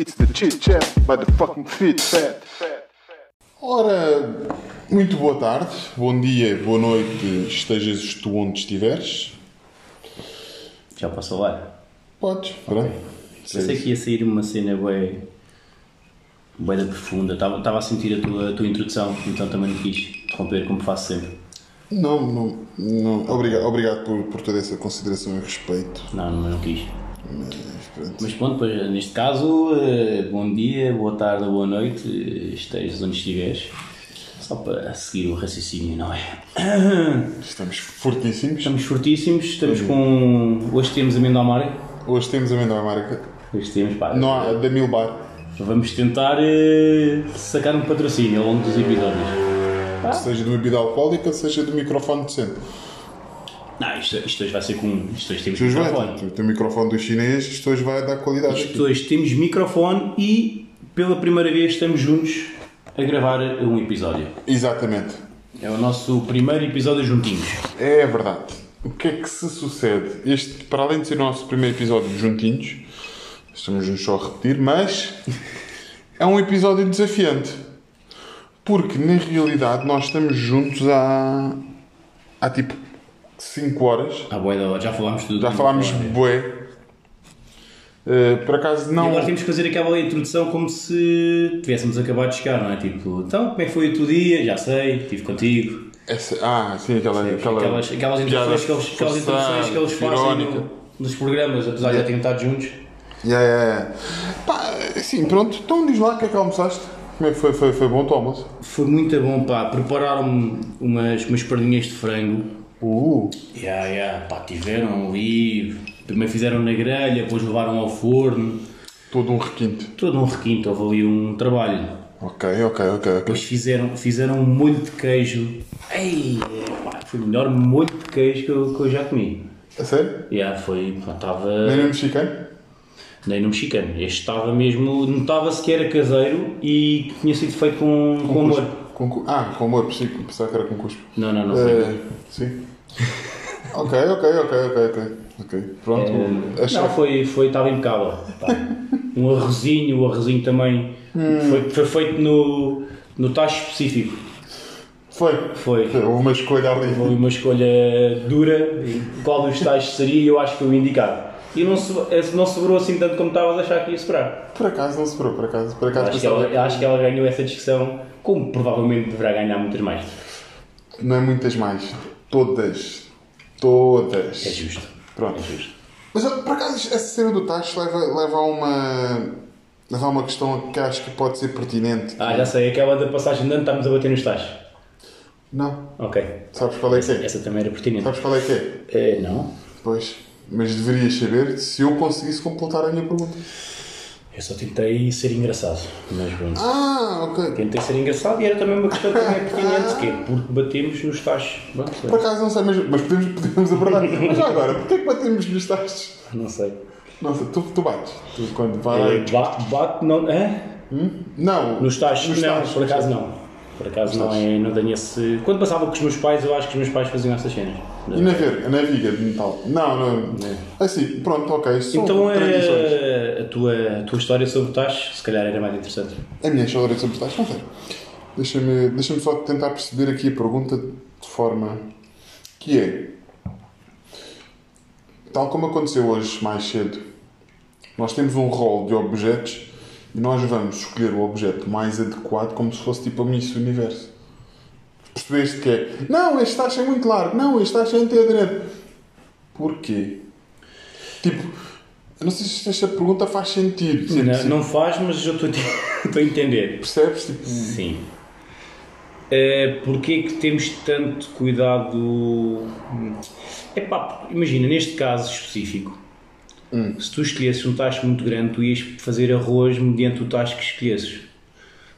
It's the chit chat by the fucking fit fat. Ora, muito boa tarde, bom dia, boa noite, estejas tu onde estiveres. Já posso falar? Podes, pronto. Pensei que ia sair uma cena bem, bem da profunda. Estava, a sentir a tua, a tua introdução, então também não quis interromper como faço sempre. Não, não, não. Obrigado, obrigado por, por toda essa consideração e respeito. Não, não, não quis. Mas pronto. Mas pronto, pois, neste caso, eh, bom dia, boa tarde, boa noite, eh, estejas onde estiveres. Só para seguir o raciocínio, não é? Estamos fortíssimos. Estamos fortíssimos, estamos com. Hoje temos amêndoa amarga. Hoje temos a marca. Hoje temos, pá. Não há da Mil Bar. Vamos tentar eh, sacar um patrocínio ao longo dos episódios. Seja de bebida alcoólica, seja do microfone decente. Não, isto, isto hoje vai ser com. Isto hoje temos Isto hoje vai, microfone. o microfone do chinês, isto hoje vai dar qualidade. Isto hoje temos microfone e pela primeira vez estamos juntos a gravar um episódio. Exatamente. É o nosso primeiro episódio juntinhos. É verdade. O que é que se sucede? Este, para além de ser o nosso primeiro episódio juntinhos, estamos só a repetir, mas é um episódio desafiante. Porque, na realidade, nós estamos juntos há, há tipo 5 horas. Ah, boa, da hora, já falámos tudo. Já falámos bué. Eh, por acaso E não... agora temos que fazer aquela introdução como se tivéssemos acabado de chegar, não é? Tipo, então como é que foi o teu dia? Já sei, estive contigo. Essa- ah, sim, aquela... aquela Aquelas, aquelas introduções que eles, aquelas introduções que eles fazem no- nos programas, apesar de já terem estado juntos. Yeah, yeah, yeah. Pá, sim, pronto. Então diz lá o que é que almoçaste. Como é que foi? Foi, foi bom o almoço? Foi muito bom, pá. Prepararam-me umas, umas perninhas de frango. Uh, Ya, ya, pá, tiveram ali. Primeiro fizeram na grelha, depois levaram ao forno. todo um requinte. Todo um requinto, houve ali um trabalho. Ok, ok, ok, ok. Depois fizeram, fizeram um molho de queijo. Ei, pá, foi o melhor molho de queijo que eu, que eu já comi. A sério? Ya, foi, estava. Nem no mexicano? Nem no mexicano. Este estava mesmo. Notava-se que era caseiro e que tinha sido feito com, com amor. Cu- Ah, com amor, pensei pensava que era com cuspe. Não, não, não. Eh, sim. ok, ok, ok, ok, ok. Pronto. Eh, Achava- Não, foi, foi, estava impecável. Um arrozinho, o arrozinho também foi, foi feito no, no tacho específico. Foi. Foi. Foi uma escolha ali. Foi uma escolha dura, qual dos tachos seria, eu acho que foi o indicado. E não, so- esse não sobrou assim tanto como estavas a achar que ia sobrar. Por acaso não sobrou, por acaso. Por acaso Acho que, ela, acho que ela ganhou essa discussão, como provavelmente deverá ganhar muitas mais. Não é muitas mais. Todas. Todas. É justo. Pronto. É justo. Mas por acaso essa cena do tacho leva, leva a uma. leva a uma questão que acho que pode ser pertinente. Ah, já sei, aquela da passagem de ano estamos a bater nos tachos. Não. Ok. Sabes qual é que é? Essa também era pertinente. Sabes qual é que é? Eh, não. Pois. Mas deverias saber se eu conseguisse completar a minha pergunta. Eu só tentei ser engraçado. Mas pronto. Ah, ok. Tentei ser engraçado e era também uma questão também pertinente, que é porque batemos nos tachos. Pronto, Por acaso não sei, mas, mas podemos, podemos abordar. mas já agora, porquê é que batemos nos tachos? Não sei. Nossa, tu, tu bates. Tu quando vai. Eh, ba- Bate, não. Hã? Não. Nos tachos? Nos não, tachos, por acaso não. Por acaso não, é, não tenho esse. Quando passava com os meus pais, eu acho que os meus pais faziam essas cenas. E na verga, na viga de metal? Não, não. Assim, pronto, ok. São Então é, a, tua, a tua história sobre tachos, se calhar era mais interessante. A minha história sobre tais, não sei. Deixa-me deixa só tentar perceber aqui a pergunta de forma que é. Tal como aconteceu hoje mais cedo, nós temos um rol de objetos nós vamos escolher o objeto mais adequado como se fosse tipo a Miss Universo. Percebeste que é? Não, este taxa é muito largo. Não, este taxa é antiaderente. Porquê? Tipo, eu não sei se esta pergunta faz sentido. Tipo, Não, não faz, mas eu estou a entender. Percebes? Tipo, Sim. É, Porquê é que temos tanto cuidado? Epá, imagina, neste caso específico, se tu escolhesses um tacho muito grande, tu ias fazer arroz mediante o tacho que escolhesses.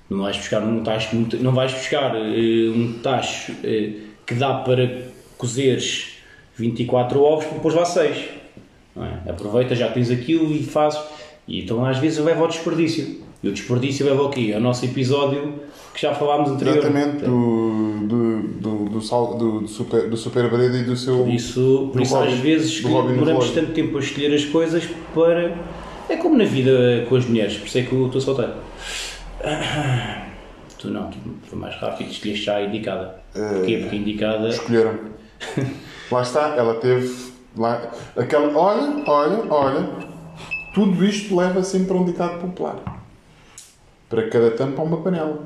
Não vais buscar um tacho muito, não vais buscar eh, um tacho eh, que dá para cozeres 24 ovos, porque depois vá 6. Não é? Aproveita, já tens aquilo e fazes. E então às vezes leva ao desperdício. E o desperdício leva ao quê? Ao nosso episódio que já falámos anteriormente. Exatamente, do, do, do, do, sal, do, do super, do super e do seu. Por isso, por isso às vezes demoramos tanto tempo a escolher as coisas para É como na vida com as mulheres, por isso é que eu estou solteiro. Tu não, tu foi mais rápido, escolheste já a indicada. Porquê? Porque a indicada. Escolheram. lá está, ela teve. Lá, aquela, olha, olha, olha. Tudo isto leva sempre a um ditado popular. Para cada tampa há uma panela.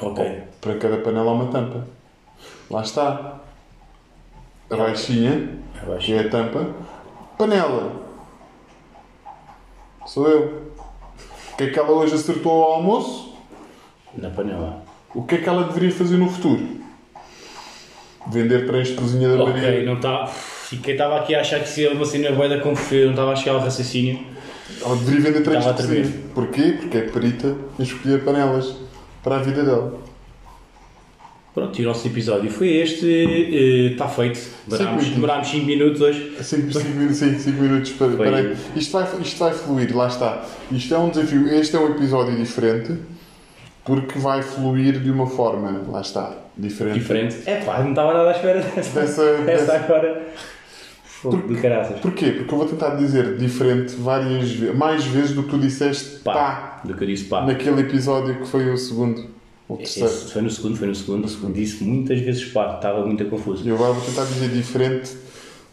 Ok. Para cada panela há uma tampa. Lá está. A baixinha, A que baixinha. é a tampa. Panela. Sou eu. O que é que ela hoje acertou ao almoço? Na panela. O que é que ela deveria fazer no futuro? Vender trens de cozinha da Ok, Maria. não está. Fiquei, estava aqui a achar que se ia uma cena boa da confusão, não estava a chegar ao raciocínio. Ela deveria vender trens Estava de cozinha. Porquê? Porque é perita em escolher panelas para a vida dela. Pronto, e o nosso episódio foi este. eh, Está feito. Demorámos, Cinco demorámos 5 minutos hoje. 5 minutos para. Foi. para aí. Isto, vai, isto vai fluir, lá está. Isto é um desafio. Este é um episódio diferente porque vai fluir de uma forma, lá está, diferente. Diferente. É pá, não estava nada à espera dessa. Dessa- dessa dessa- agora. Fogo de caraças. Porquê? Porque eu vou tentar dizer diferente várias vezes, mais vezes do que tu disseste Pá. pá, Do que eu disse pá. naquele episódio que foi o segundo, o terceiro. Esse foi no segundo, foi no segundo. O segundo disse muitas vezes pá, estava muito confuso. E eu agora vou tentar dizer diferente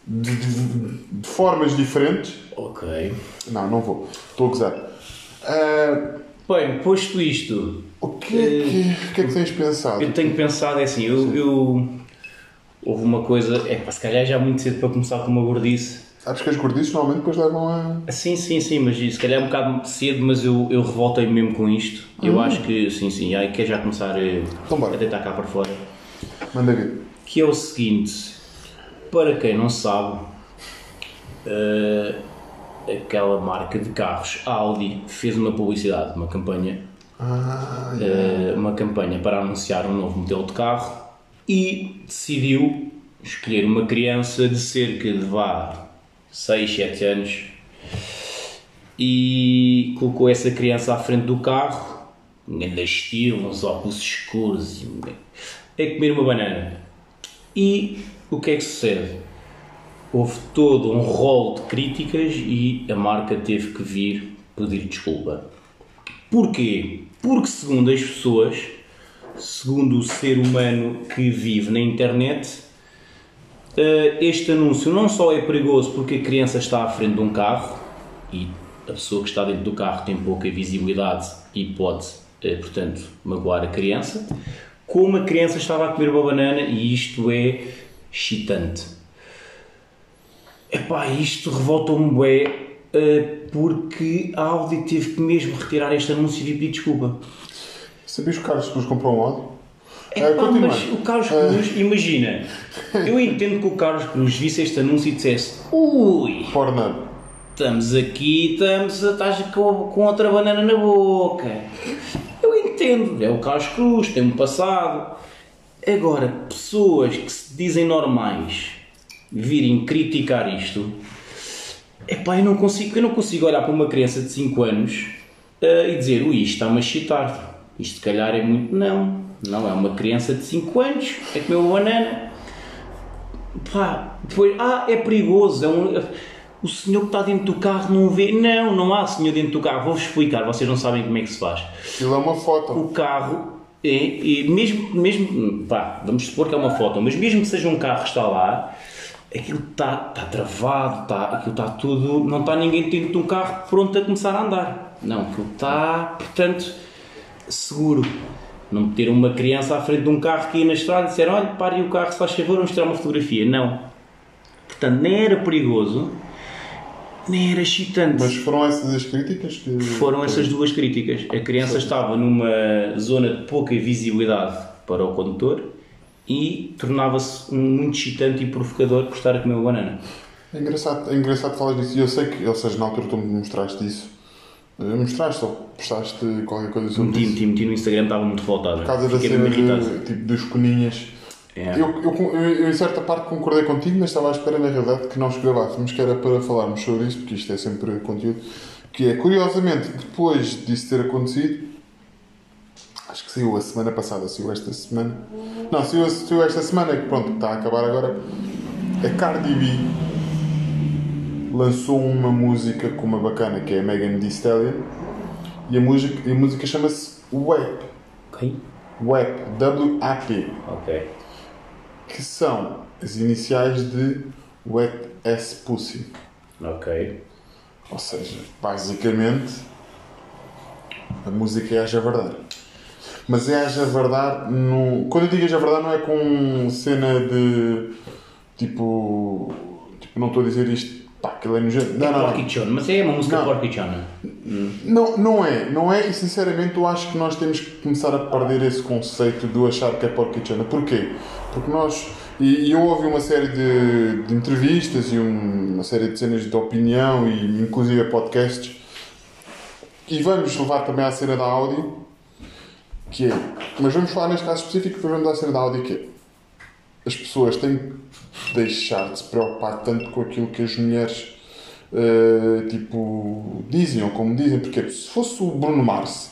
de, de- de formas diferentes. Ok. Não, não vou. Estou a gozar. Ah, Bem, posto isto, o, que é que, o que é que tens pensado? eu tenho pensado é assim, eu, eu- houve uma coisa, é pá, se calhar já é muito cedo para começar com uma gordice. Sabes que as gordices normalmente depois levam a. Sim, sim, sim, mas se calhar é um bocado cedo, mas eu, eu revoltei mesmo com isto. Eu acho que, sim, sim, aí quer já começar eh, Então bora. a deitar cá para fora. Manda vir. Que é o seguinte, para quem não sabe, eh, aquela marca de carros, a Audi, fez uma publicidade, uma campanha, Ah, eh, uma campanha para anunciar um novo modelo de carro e decidiu escolher uma criança de cerca de vá 6, 7 anos e colocou essa criança à frente do carro, um estilo, uns óculos escuros, a comer uma banana. E o que é que sucede? Houve todo um rol de críticas e a marca teve que vir pedir desculpa. Porquê? Porque, segundo as pessoas, segundo o ser humano que vive na internet, eh, este anúncio não só é perigoso porque a criança está à frente de um carro e a pessoa que está dentro do carro tem pouca visibilidade e pode, eh, portanto, magoar a criança, como a criança estava a comer uma banana e isto é excitante. Epá, isto revoltou-me bué eh, porque a Audi teve que mesmo retirar este anúncio e pedir desculpa. Sabias que o Carlos Cruz comprou um Audi? É Ah, pá, mas o Carlos Cruz, imagina, eu entendo que o Carlos Cruz visse este anúncio e dissesse ui, Pornhub. estamos aqui, estamos, estás com, com outra banana na boca. Eu entendo, é o Carlos Cruz, tem um passado. Agora, pessoas que se dizem normais virem criticar isto, epá, eu não consigo, eu não consigo olhar para uma criança de 5 anos eh, e dizer, ui, isto está-me a chitar. Isto se calhar é muito. Não, não é uma criança de 5 anos, é comer uma banana. Pá, depois, ah, é perigoso. É um, o senhor que está dentro do carro não vê. Não, não há senhor dentro do carro. Vou-vos explicar, vocês não sabem como é que se faz. Aquilo é uma foto. O carro, é, e mesmo, mesmo, pá, vamos supor que é uma foto, mas mesmo que seja um carro que está lá, aquilo está, está travado, está, aquilo está tudo. Não está ninguém dentro de um carro pronto a começar a andar. Não, aquilo está, portanto, seguro. Não meter uma criança à frente de um carro que ia na estrada e disser: olha, pare o carro, se faz favor, vamos tirar uma fotografia. Não. Portanto, nem era perigoso, nem era excitante. Mas foram essas as críticas que. Foram essas duas críticas. A criança estava numa zona de pouca visibilidade para o condutor e tornava-se muito excitante e provocador por estar a comer uma banana. É engraçado, é engraçado falar disso. E eu sei que, ou seja, na altura tu me mostraste isso. Eh, Mostraste ou postaste qualquer coisa sobre Meti, isso. meti, meti no Instagram, estava muito revoltado. Por causa da cena de, tipo, dos coninhas. É. Eu, eu, eu, eu, em certa parte concordei contigo, mas estava à espera, na realidade, que nós gravássemos, que era para falarmos sobre isso, porque isto é sempre conteúdo. Que é, curiosamente, depois disso ter acontecido, acho que saiu a semana passada, saiu esta semana. Não, saiu, saiu esta semana, que pronto, está a acabar agora. A Cardi B lançou uma música com uma bacana que é a Megan Thee Stallion e a música, a música chama-se WAP. Ok. WAP, W-A-P, Ok. que são as iniciais de Wet Ass Pussy. Ok. Ou seja, basicamente, a música é Haja Verdade. Mas é Haja Verdade no... Quando eu digo Haja Verdade não é com cena de... Tipo... Tipo, não estou a dizer isto... Pá, aquilo é nojento. Não, não, não. Porquichona, mas é uma música Não. porquichona. Não, não é, não é, e sinceramente eu acho que nós temos que começar a perder esse conceito de achar que é porquichana. Porquê? Porque nós, e, e eu ouvi uma série de, de entrevistas e um- uma série de cenas de opinião e inclusive podcasts, e vamos levar também à cena da Audi, que é, mas vamos falar neste caso específico, depois vamos à cena da Audi, que é, as pessoas têm que deixar de se preocupar tanto com aquilo que as mulheres Uh, tipo, dizem ou como dizem, porque se fosse o Bruno Mars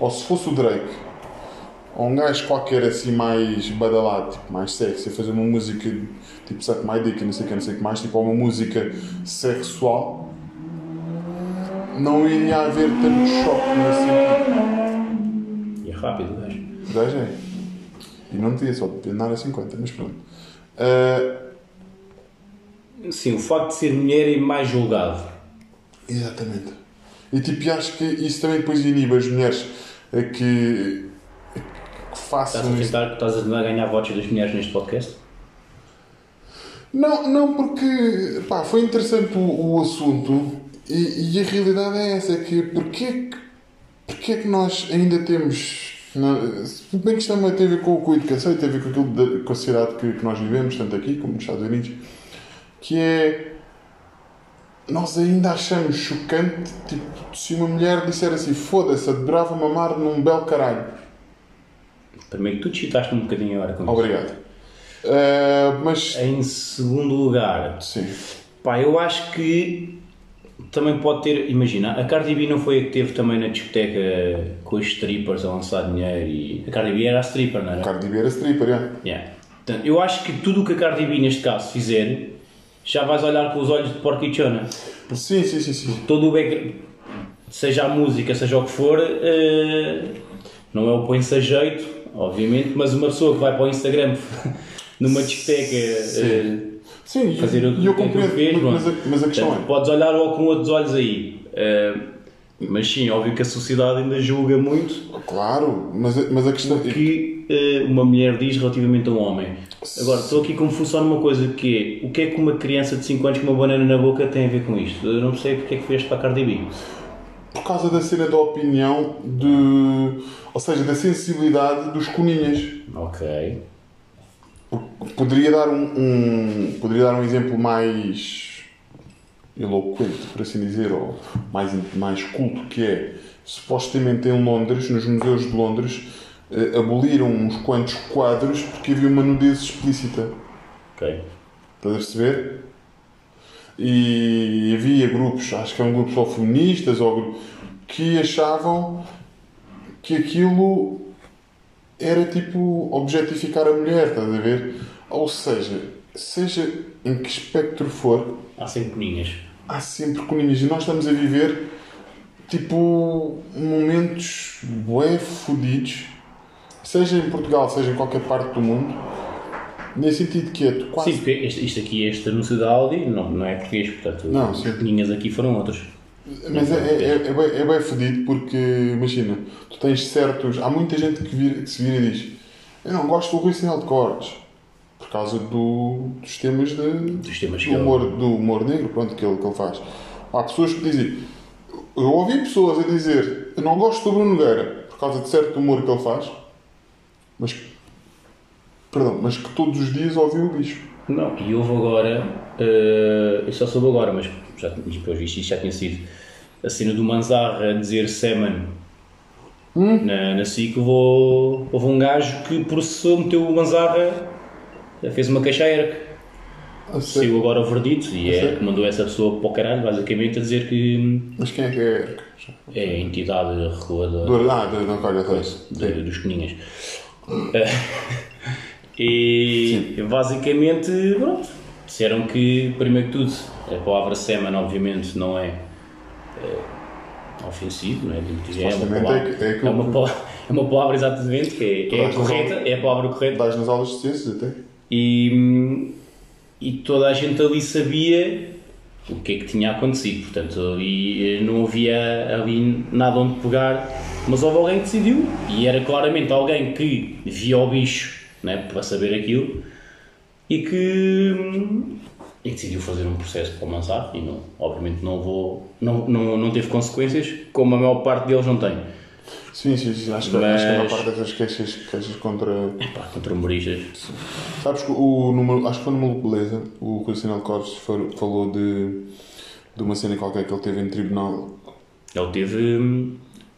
ou se fosse o Drake ou um gajo qualquer assim mais badalado, tipo, mais sexy, a fazer uma música tipo Suck My Dick não sei o que, não sei o que mais, tipo, uma música sexual, não iria haver tanto choque nesse sentido. E é rápido, gajo. Gajo é. E não devia só de andar a 50, mas pronto. Uh, Sim, o facto de ser mulher é mais julgado. Exatamente. E tipo, acho que isso também depois inibe as mulheres a que, a que Estás façam a isso. tentar, estás a ganhar votos das mulheres neste podcast? Não, não, porque pá, foi interessante o, o assunto e, e a realidade é essa, é que porquê, que- porquê que nós ainda temos. Não, bem que isto também tem a ver com, a educação e tem a ver com, aquilo da, com a sociedade que, que nós vivemos, tanto aqui como nos Estados Unidos, que é. Nós ainda achamos chocante, tipo, se uma mulher disser assim, foda-se, adorava mamar num belo caralho. Primeiro que tu citaste um bocadinho agora com. Obrigado. Ah, mas, Em segundo lugar, sim. pá, eu acho que também pode ter. Imagina, a Cardi B não foi a que teve também na discoteca com os strippers a lançar dinheiro e. A Cardi B era a stripper, não era? Cardi B era stripper, já. Yeah. Portanto, eu acho que tudo o que a Cardi B neste caso fizer, já vais olhar com os olhos de porquichona. Sim, sim, sim, sim. Todo o background, seja a música, seja o que for, eh, não é o põe-se a jeito, obviamente, mas uma pessoa que vai para o Instagram numa discoteca eh, Sim, fazer o e eu compreendo, fez, mas, mas, mano. a, mas a questão Portanto, é. Podes olhar logo com outros olhos aí. Eh, mas sim, óbvio que a sociedade ainda julga muito Claro, mas, a- mas a questão é. que eh, uma mulher diz relativamente a um homem. Agora, estou aqui como funciona uma coisa que é, o que é que uma criança de 5 anos com uma banana na boca tem a ver com isto? Eu não sei porque é que fez para a Cardi B. Por causa da cena da opinião, de, ou seja, da sensibilidade dos coninhas. Ok. Poderia dar um, um- poderia dar um exemplo mais eloquente, por assim dizer, ou mais, mais culto, que é, supostamente em Londres, nos museus de Londres, eh, aboliram uns quantos quadros porque havia uma nudez explícita. Ok. Estás a perceber? E havia grupos, acho que eram grupos ou feministas, ou que achavam que aquilo era tipo objetificar a mulher, estás a ver? Ou seja, seja em que espectro for, Há sempre coninhas. há sempre coninhas. E nós estamos a viver tipo momentos bué fodidos, seja em Portugal, seja em qualquer parte do mundo, nesse sentido que é tu quase Sim, porque este, isto aqui, este anúncio da Audi, não, não é português, portanto, Não, as coninhas aqui foram outros. Mas é, é, é, bem, é bem fodido porque, imagina, tu tens certos. Há muita gente que, vira, que se vira e diz: Eu não gosto do Rui Sinal de Cortes por causa do, dos temas de, Dos temas do, ele- humor, do humor negro pronto, que, ele, que ele faz. Há pessoas que dizem: Eu ouvi pessoas a dizer: Eu não gosto do Bruno Nogueira por causa de certo humor que ele faz, mas, perdão, mas que todos os dias ouvi o bicho. Não, e houve agora, eh, eu só soube agora, mas já, depois isto já tinha sido a cena do Manzarra a dizer Seman Hum? na, na SIC, houve, houve um gajo que processou, meteu o Manzarra, fez uma queixa a ERC. A. Saiu agora o verdito e é que mandou essa pessoa para o caralho, basicamente, a dizer que Mas quem é que é? é a entidade reguladora. Do, ah, do, não, sim. de- dos coninhas. E basicamente, pronto, disseram que, primeiro que tudo, a palavra semen, obviamente, não é eh, ofensivo, não é? É uma, palavra, é que- é é, uma, é uma palavra exatamente que é, é correta, é a palavra correta. Dás nas aulas de ciências até. E, e toda a gente ali sabia o que é que tinha acontecido, portanto, ali eh, não havia ali nada onde pegar, mas houve alguém que decidiu, e era claramente alguém que via o bicho né, para saber aquilo e que, hum, e decidiu fazer um processo para o Mansar e não, obviamente não, vou, não, não, não teve consequências, como a maior parte deles não tem. Sim, sim, sim. Acho que, acho que a maior Mas- parte dessas queixas, queixas contra. Pá, contra humoristas. Sabes que o número. Acho que foi no Maluco Beleza. O Rui Sinal Cortes fa- falou de, de uma cena qualquer que ele teve em tribunal. Ele teve.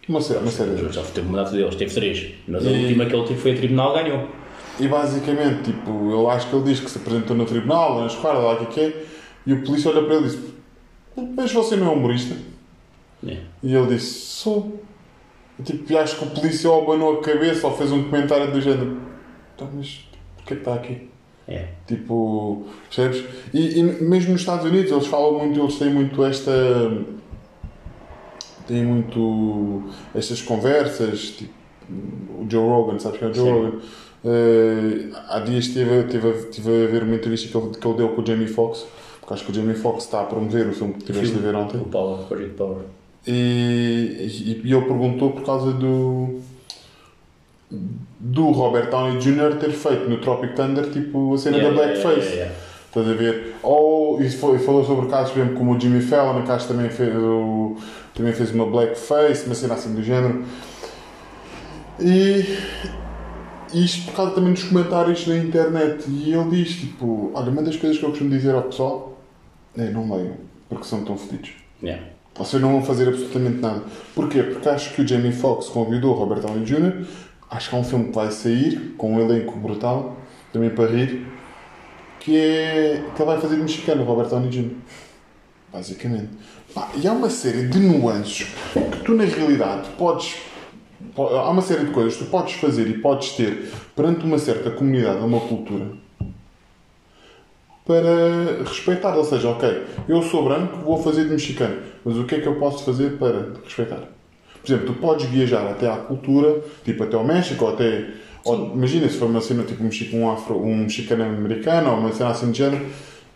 Uma série, uma série Já teve uma data deles, teve três. Mas a E- última que ele teve foi a tribunal ganhou. E basicamente, tipo, eu acho que ele diz que se apresentou no tribunal, na esquadra, lá o que é que é, e o polícia olha para ele e diz: Mas você não é humorista? É. E ele disse: Sou. E, tipo, e acho que o polícia ou abanou a cabeça ou fez um comentário do género: Tá, mas porquê que está aqui? É. Tipo, percebes? E, e mesmo nos Estados Unidos eles falam muito, eles têm muito esta. têm muito estas conversas, tipo, o Joe Rogan, sabes quem é o Joe Sim. Rogan? Eh, há dias estive, a- estive a ver uma entrevista que ele, que ele deu com o Jamie Foxx, porque acho que o Jamie Foxx está a promover o filme que tiveste a ver ontem. O Power, Project Power. E, e, e ele perguntou por causa do do Robert Downey Jr. ter feito no Tropic Thunder tipo a cena Yeah, da blackface. yeah, yeah. Estás a ver? Ou e foi, falou sobre casos exemplo, como o Jimmy Fallon, que acho que também fez, o, também fez uma blackface, uma cena assim do género. E isto por causa também dos comentários na internet. E ele diz tipo: Olha, uma das coisas que eu costumo dizer ao pessoal é não leiam, porque são tão fodidos. Yeah. Vocês não vão fazer absolutamente nada. Porquê? Porque acho que o Jamie Foxx convidou o Robert Downey Jr. Acho que há um filme que vai sair com um elenco brutal, também para rir, que é que ele vai fazer de mexicano, o Robert Downey Jr. Basicamente. Pá, e há uma série de nuances que tu, na realidade, podes. Há uma série de coisas que tu podes fazer e podes ter perante uma certa comunidade, uma cultura, para respeitar. Ou seja, ok, eu sou branco, vou fazer de mexicano, mas o que é que eu posso fazer para respeitar? Por exemplo, tu podes viajar até à cultura, tipo até ao México, ou até. Ou, imagina se for uma cena tipo um, um, afro, um mexicano americano, ou uma cena assim de género,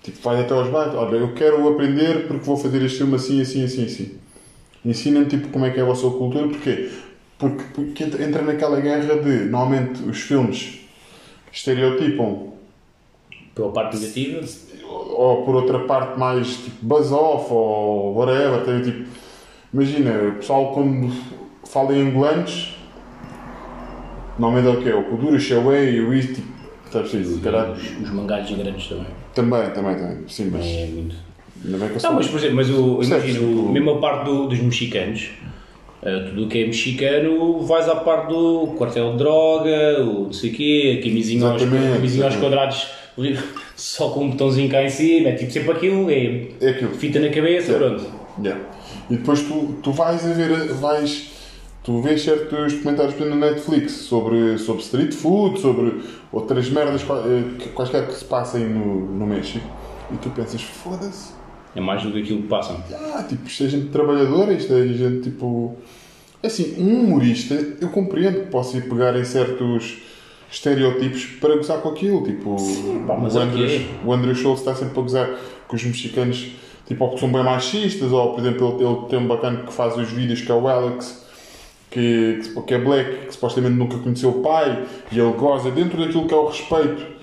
tipo, vai até aos bairros, olha, eu quero aprender porque vou fazer este filme assim, assim, assim, assim. Ensina-me tipo como é que é a vossa cultura, porquê? Porque, porque entra naquela guerra de, normalmente, os filmes estereotipam Pela parte negativa, ou por outra parte mais tipo buzz off ou whatever, tem tipo imagina, o pessoal quando fala em angolanos normalmente é o quê? O Kuduro, o Shaway, o East, tipo, sabes isso, caralho. os, os mangalhos grandes também. Também, também, também, sim, mas É muito. ainda bem que eu Não, mas por exemplo, mas o, Percebes? imagina, o, Tipo- mesmo a parte do- dos mexicanos, eh, tudo o que é mexicano, vais à parte do quartel de droga, o não sei o quê, a camisinha aos, camisinha aos quadrados, só com um botãozinho cá em cima, é tipo sempre aquilo, é é aquilo. fita na cabeça, Yeah. pronto. Yeah. E depois tu, tu vais a ver, vais, tu vês certos comentários na Netflix sobre, sobre street food, sobre outras merdas eh, que- quaisquer que se passem no, no México e tu pensas, foda-se, É mais do que aquilo que passam. ah, tipo, isto é gente trabalhadora, isto é gente tipo. Assim, um humorista, eu compreendo que possa ir pegar em certos estereótipos para gozar com aquilo, tipo, pá, mas o, é o Andrew, quê? o Andrew Schultz está sempre a gozar com os mexicanos, tipo, ou que são bem machistas, ou por exemplo, ele, ele tem um bacana que faz os vídeos que é o Alex, que, que é black, que supostamente nunca conheceu o pai, e ele goza dentro daquilo que é o respeito.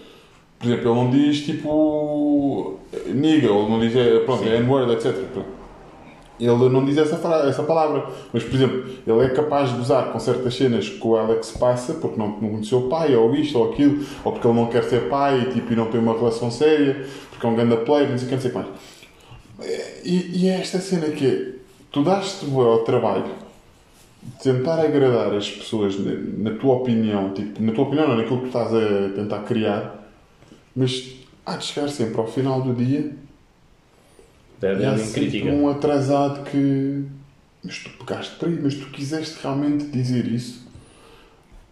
Por exemplo, ele não diz tipo nigga, ou não diz, é, pronto, é N-word, etc. Ele não diz essa, essa palavra, mas por exemplo, ele é capaz de gozar com certas cenas que o Alex passa porque não, não conheceu o pai, ou isto, ou aquilo, ou porque ele não quer ser pai tipo, e não tem uma relação séria, porque é um grande player, não sei o que, não sei o que mais. E, e é esta cena que é, tu dás-te bué ao trabalho de tentar agradar as pessoas na, na tua opinião, tipo, na tua opinião, não naquilo que tu estás a tentar criar, mas há de chegar sempre ao final do dia Deve e há haver sempre crítica. um atrasado que. Mas tu pegaste para aí, mas tu quiseste realmente dizer isso?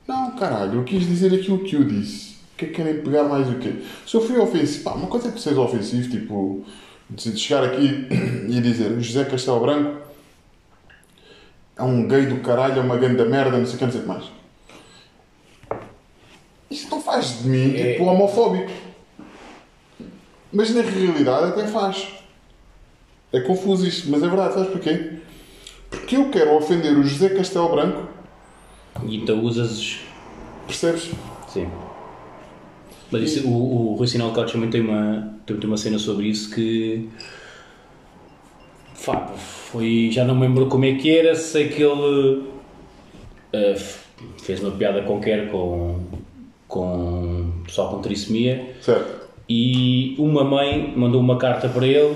Não, caralho, eu quis dizer aquilo que eu disse. O porque querem pegar mais o quê? Se eu fui ofensivo, pá, uma coisa é que tu seres ofensivo, tipo, de chegar aqui e dizer José Castelo Branco é um gay do caralho, é uma grande merda, não sei o que, não sei o que mais. Isso não faz de mim, É. tipo, homofóbico. Mas na realidade até faz. É confuso isto, mas é verdade, sabes porquê? Porque eu quero ofender o José Castelo Branco, E então usas. percebes? Sim. Mas isso, o, o Rui Sinal Couch também tem uma, tem uma cena sobre isso que. Fá, foi. Já não me lembro como é que era, sei que ele. f- fez uma piada qualquer com. com. pessoal com trissomia. Certo. E uma mãe mandou uma carta para ele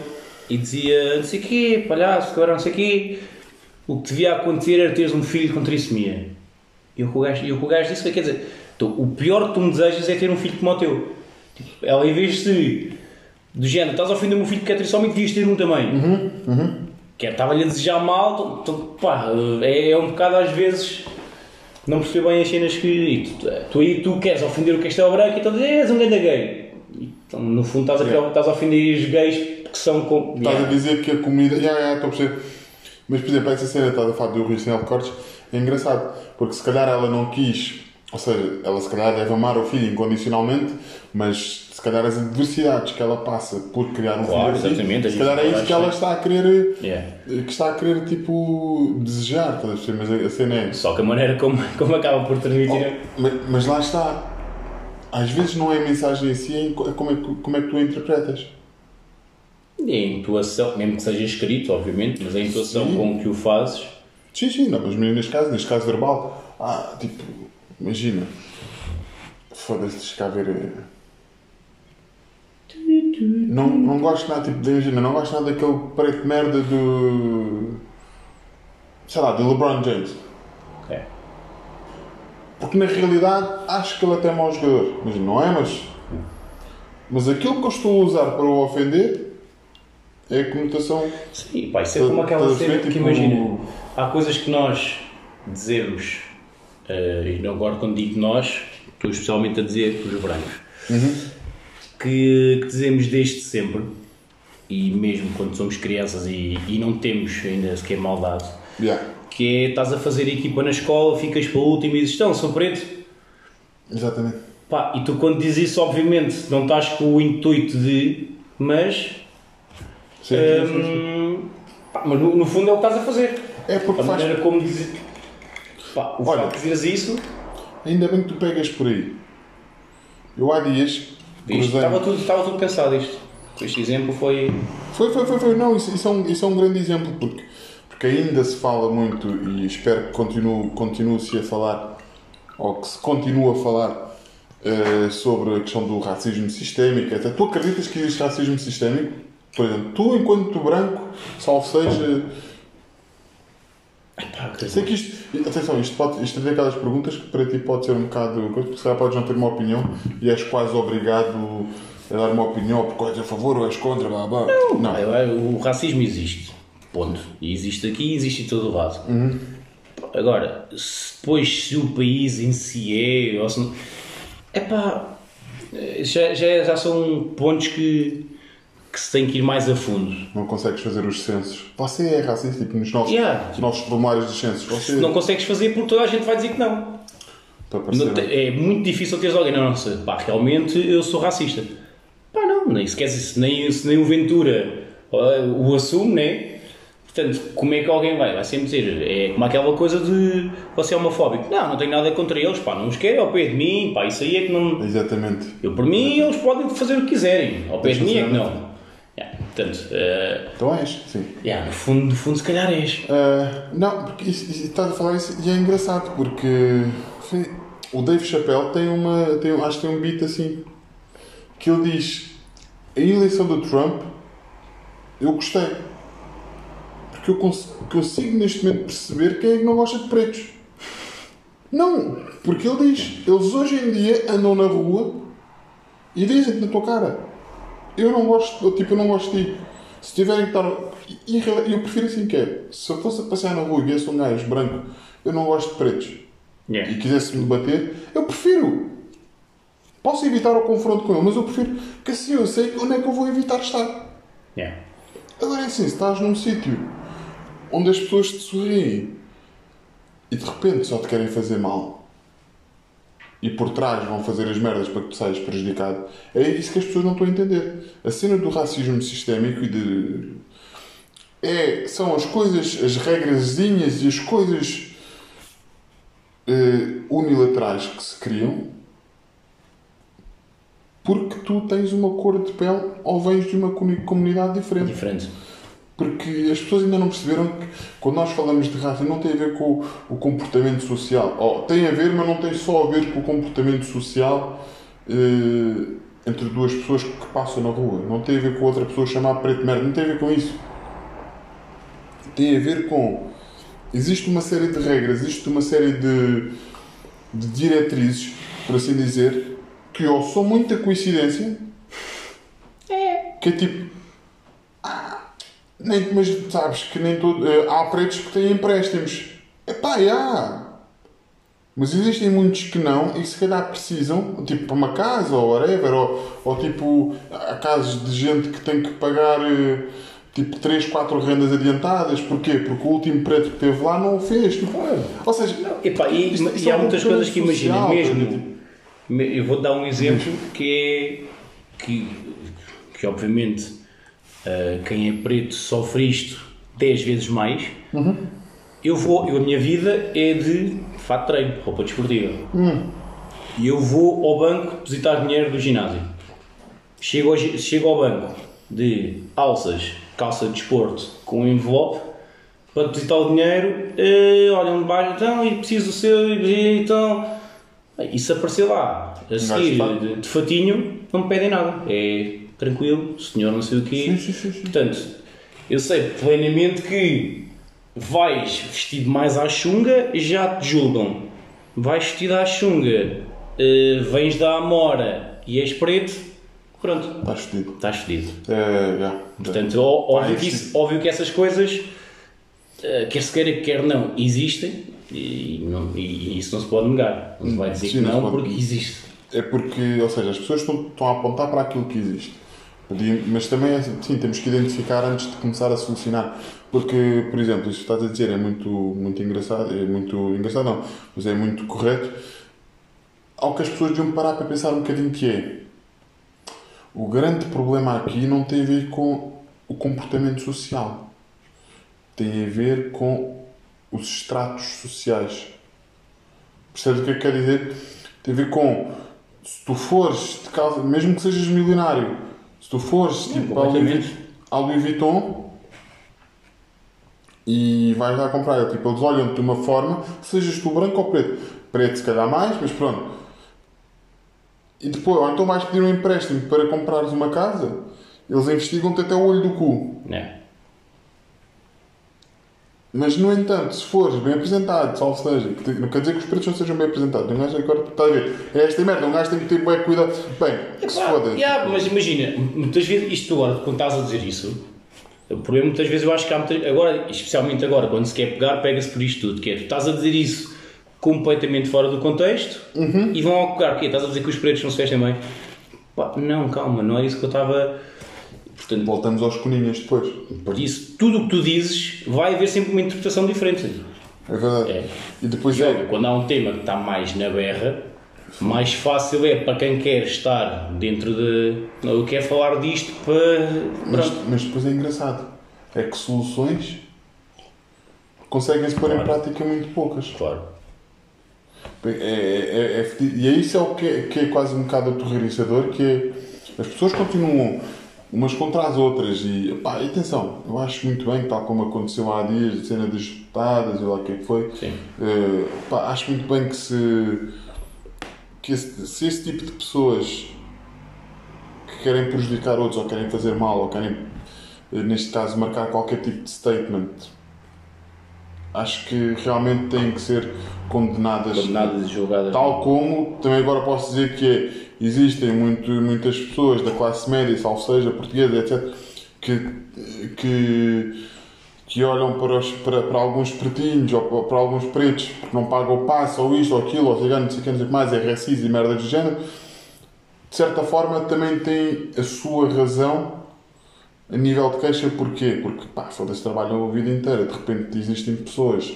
e dizia: não sei o quê, palhaço, agora não sei o quê. O que devia acontecer era teres um filho com trissomia. E o que o gajo, e o que o gajo disse foi: quer dizer, então, o pior que tu me desejas é ter um filho como o teu. Tipo, ela, em vez de. do género, estás a ofender o meu filho que é trissomia, devias ter um também. Que é, estava-lhe a desejar mal, então, pá, é, é um bocado às vezes. Não percebo bem as cenas que. e Tu, tu aí tu queres ofender o Castelo Branco, então dizes, és um grande gay. Então, no fundo, estás a, criar- estás a ofender os gays que são com. Estás a Yeah. dizer que a comunidade. Já, já, estou a perceber. Mas, por exemplo, essa cena estás a falar do Rui Sinal de Cortes é engraçado, porque se calhar ela não quis, ou seja, ela se calhar deve amar o filho incondicionalmente, mas se calhar as adversidades que ela passa por criar um Claro, filho, exatamente, a se calhar é isso que ela está a querer. Yeah. que está a querer, tipo, desejar, estás a perceber? Mas a- a cena é. Só que a maneira como, como acaba por transmitir. Mas, mas lá está. Às vezes não é a mensagem em si, é é como é, que- como é que tu a interpretas. É a intuação, mesmo que seja escrito, obviamente, mas a intuação Sim. com que o fazes. Sim, sim, não, mas neste caso, neste caso verbal, ah, tipo, imagina, foda-se, deixa cá ver. eh, Não, não gosto nada, tipo, de- imagina, não gosto nada daquele preto de merda do. sei lá, do LeBron James. É. Porque na realidade acho que ele até é mau jogador. Mas não é, mas. Mas aquilo que eu estou a usar para o ofender é a conotação. Sim, pá, isso é Estás- como aquela a cena que imagina. Há coisas que nós dizemos, eh, e agora quando digo nós, estou especialmente a dizer os brancos, que, que dizemos desde sempre, e mesmo quando somos crianças e, e não temos ainda sequer maldade, Yeah, que é estás a fazer equipa na escola, ficas para o último e dizes, então, sou preto. exatamente. Pá, e tu quando dizes isso, obviamente, não estás com o intuito de, mas, Sim, hum, pá, mas no, no fundo é o que estás a fazer. É porque A faz. maneira como dizes. Pá, o Olha. facto de dizeres isso, Ainda bem que tu pegas por aí. Eu há dias. isto, estava, tudo, estava tudo pensado. Isto. Este exemplo foi. Foi, foi, foi, foi. Não, isso, isso, é um, isso é um grande exemplo, porque, porque ainda se fala muito e espero que continue, continue-se a falar, ou que se continue a falar eh, sobre a questão do racismo sistémico. Até tu acreditas que existe racismo sistémico? Por exemplo, tu, enquanto branco, salvo seja. Sei que isto. Atenção, isto, pode, isto é daquelas perguntas que para ti pode ser um bocado. Porque se calhar podes não ter uma opinião e és quase obrigado a dar uma opinião porque és a favor ou és contra, blá blá. Não, eu- o racismo existe. Ponto. E existe aqui e existe em todo o lado. Agora, se depois se o país em si é. Ou se não, é pá. Já, já, já são pontos que, que se tem que ir mais a fundo. Não consegues fazer os censos. Você é racista, tipo, nos nossos, Yeah. nos nossos formulários dos censos. Você Não consegues fazer porque toda a gente vai dizer que não. Não te- É muito difícil teres alguém, não, se, pá, realmente eu sou racista. Pá, não, nem sequer se nem, se nem o Ventura eh, o assume, né? Portanto, como é que alguém vai? Vai sempre dizer, é como aquela coisa de você é homofóbico. Não, não tenho nada contra eles, pá, não os quero ao pé de mim, pá, isso aí é que não. Exatamente. Eu, por mim, eles podem fazer o que quiserem, ao pé de mim é que não. Yeah, portanto, eh, Então és, sim. yeah, no, fundo, no fundo, se calhar és. Ah, não, porque isso, isso- estás a falar isso e é engraçado porque o Dave Chappelle tem uma. Tem, acho que tem um beat assim que ele diz a eleição do Trump eu gostei. Porque eu cons- consigo neste momento perceber quem é que não gosta de pretos. Não, porque ele diz, eles hoje em dia andam na rua e dizem-te na tua cara, eu não gosto, tipo, eu não gosto de ti. Se tiverem que estar. E, eu prefiro assim que é. Se eu fosse a passear na rua e viesse um gajo branco, eu não gosto de pretos, Yeah. e quisesse me bater, eu prefiro. Posso evitar o confronto com ele, mas eu prefiro que assim eu sei onde é que eu vou evitar estar. Yeah. Agora é assim, se estás num sítio onde as pessoas te sorriem e de repente só te querem fazer mal e por trás vão fazer as merdas para que tu saias prejudicado, é isso que as pessoas não estão a entender. A cena do racismo sistémico e de. É, são as coisas, as regrazinhas e as coisas eh, unilaterais que se criam porque tu tens uma cor de pele ou vens de uma comuni- comunidade diferente. Diferente. Porque as pessoas ainda não perceberam que quando nós falamos de raça não tem a ver com o, comportamento social. Oh, tem a ver, mas não tem só a ver com o comportamento social eh, entre duas pessoas que passam na rua. Não tem a ver com outra pessoa chamar preto merda. Não tem a ver com isso. Tem a ver com. Existe uma série de regras, existe uma série de, de diretrizes, por assim dizer, que ou são muita coincidência, que é tipo. ah, nem, mas sabes que nem todo. eh, há pretos que têm empréstimos. Epá, há. Mas existem muitos que não e que se calhar precisam, tipo para uma casa ou whatever, ou, ou tipo, há casos de gente que tem que pagar eh, tipo 3, 4 rendas adiantadas. Porquê? Porque o último preto que teve lá não o fez. Tipo, ou seja, Epá, e, Isto- isto e é há um muitas coisas que comportamento imagina, social, mesmo. me- Eu vou dar um exemplo que é que, que obviamente ah, quem é preto sofre isto 10 vezes mais. Eu vou, eu, a minha vida é de fato de treino, roupa desportiva. E eu vou ao banco depositar dinheiro do ginásio. Chego ao, chego ao banco de alças, calça de desporto com um envelope para depositar o dinheiro, eh, olham de baixo, então, e preciso do seu, e então. Bem, se aparecer lá, a seguir, de, de fatinho, não me pedem nada. É tranquilo, senhor não sei o quê. Sim, sim, sim, sim. Portanto, eu sei plenamente que vais vestido mais à chunga, já te julgam. Vais vestido à chunga, eh, vens da Amora e és preto, pronto, estás fedido. estás fedido. É, já. Portanto, ó- óbvio, Pá, que isso- óbvio que essas coisas, eh, quer se queira, quer não, existem e, não- e isso não se pode negar. Não se vai dizer Sim, que não não porque existe. É porque, ou seja, as pessoas estão, estão a apontar para aquilo que existe. Mas também, sim, temos que identificar antes de começar a solucionar. Porque, por exemplo, isso que estás a dizer é muito, muito engraçado, é muito engraçado não, mas é muito correto. Ao que as pessoas deviam parar para pensar um bocadinho que é. O grande problema aqui não tem a ver com o comportamento social. Tem a ver com os estratos sociais. Percebes o que é que quer dizer? Tem a ver com se tu fores de casa, mesmo que sejas milionário, se tu fores tipo, à, Louis, à Louis Vuitton e vais lá comprar, tipo, eles olham-te de uma forma, sejas tu branco ou preto. Preto se calhar mais, mas pronto. E depois, ou então vais pedir um empréstimo para comprares uma casa, eles investigam-te até o olho do cu. É. Mas, no entanto, se fores bem apresentado, salvo seja, que não quer dizer que os pretos não sejam bem apresentados. Um gajo agora está a ver, é esta merda, um gajo tem que ter bem cuidado. Bem, que se Pá, foda. yeah, mas imagina, muitas vezes, isto agora, quando estás a dizer isso, o problema muitas vezes eu acho que há muita, agora, especialmente agora, quando se quer pegar, pega-se por isto tudo, que é, tu estás a dizer isso completamente fora do contexto Uhum. e vão ao pegar, o quê? Estás a dizer que os pretos não se vestem bem? Pá, não, calma, não é isso que eu estava... Portanto, Voltamos aos coninhas depois. por isso, tudo o que tu dizes vai haver sempre uma interpretação diferente. É verdade. É. E depois é. quando há um tema que está mais na berra, mais fácil é para quem quer estar dentro de. Não, eu quero falar disto para. Mas, mas depois é engraçado. É que soluções conseguem-se pôr em Claro. prática muito poucas. Claro. É, é, é, e é isso é o que é, que é quase um bocado aterrorizador, que é as pessoas continuam umas contra as outras e pá, e atenção, eu acho muito bem, tal como aconteceu há dias, a cena das putadas e lá o que é que foi, eh, pá, acho muito bem que se que esse, se esse tipo de pessoas que querem prejudicar outros ou querem fazer mal ou querem eh, neste caso marcar qualquer tipo de statement acho que realmente têm que ser condenadas Condenadas e julgadas. Tal como também agora posso dizer que é, existem muito, muitas pessoas da classe média, salvo seja portuguesa, etc., que, que, que olham para, os, para, para alguns pretinhos ou para, para alguns pretos porque não pagam o passe ou isto ou aquilo, ou cigano, não sei o que, não sei o que mais, é racismo e merdas do género. de certa forma, também tem a sua razão a nível de queixa. Porquê? Porque, pá, foda-se, trabalham a vida inteira. De repente existem pessoas,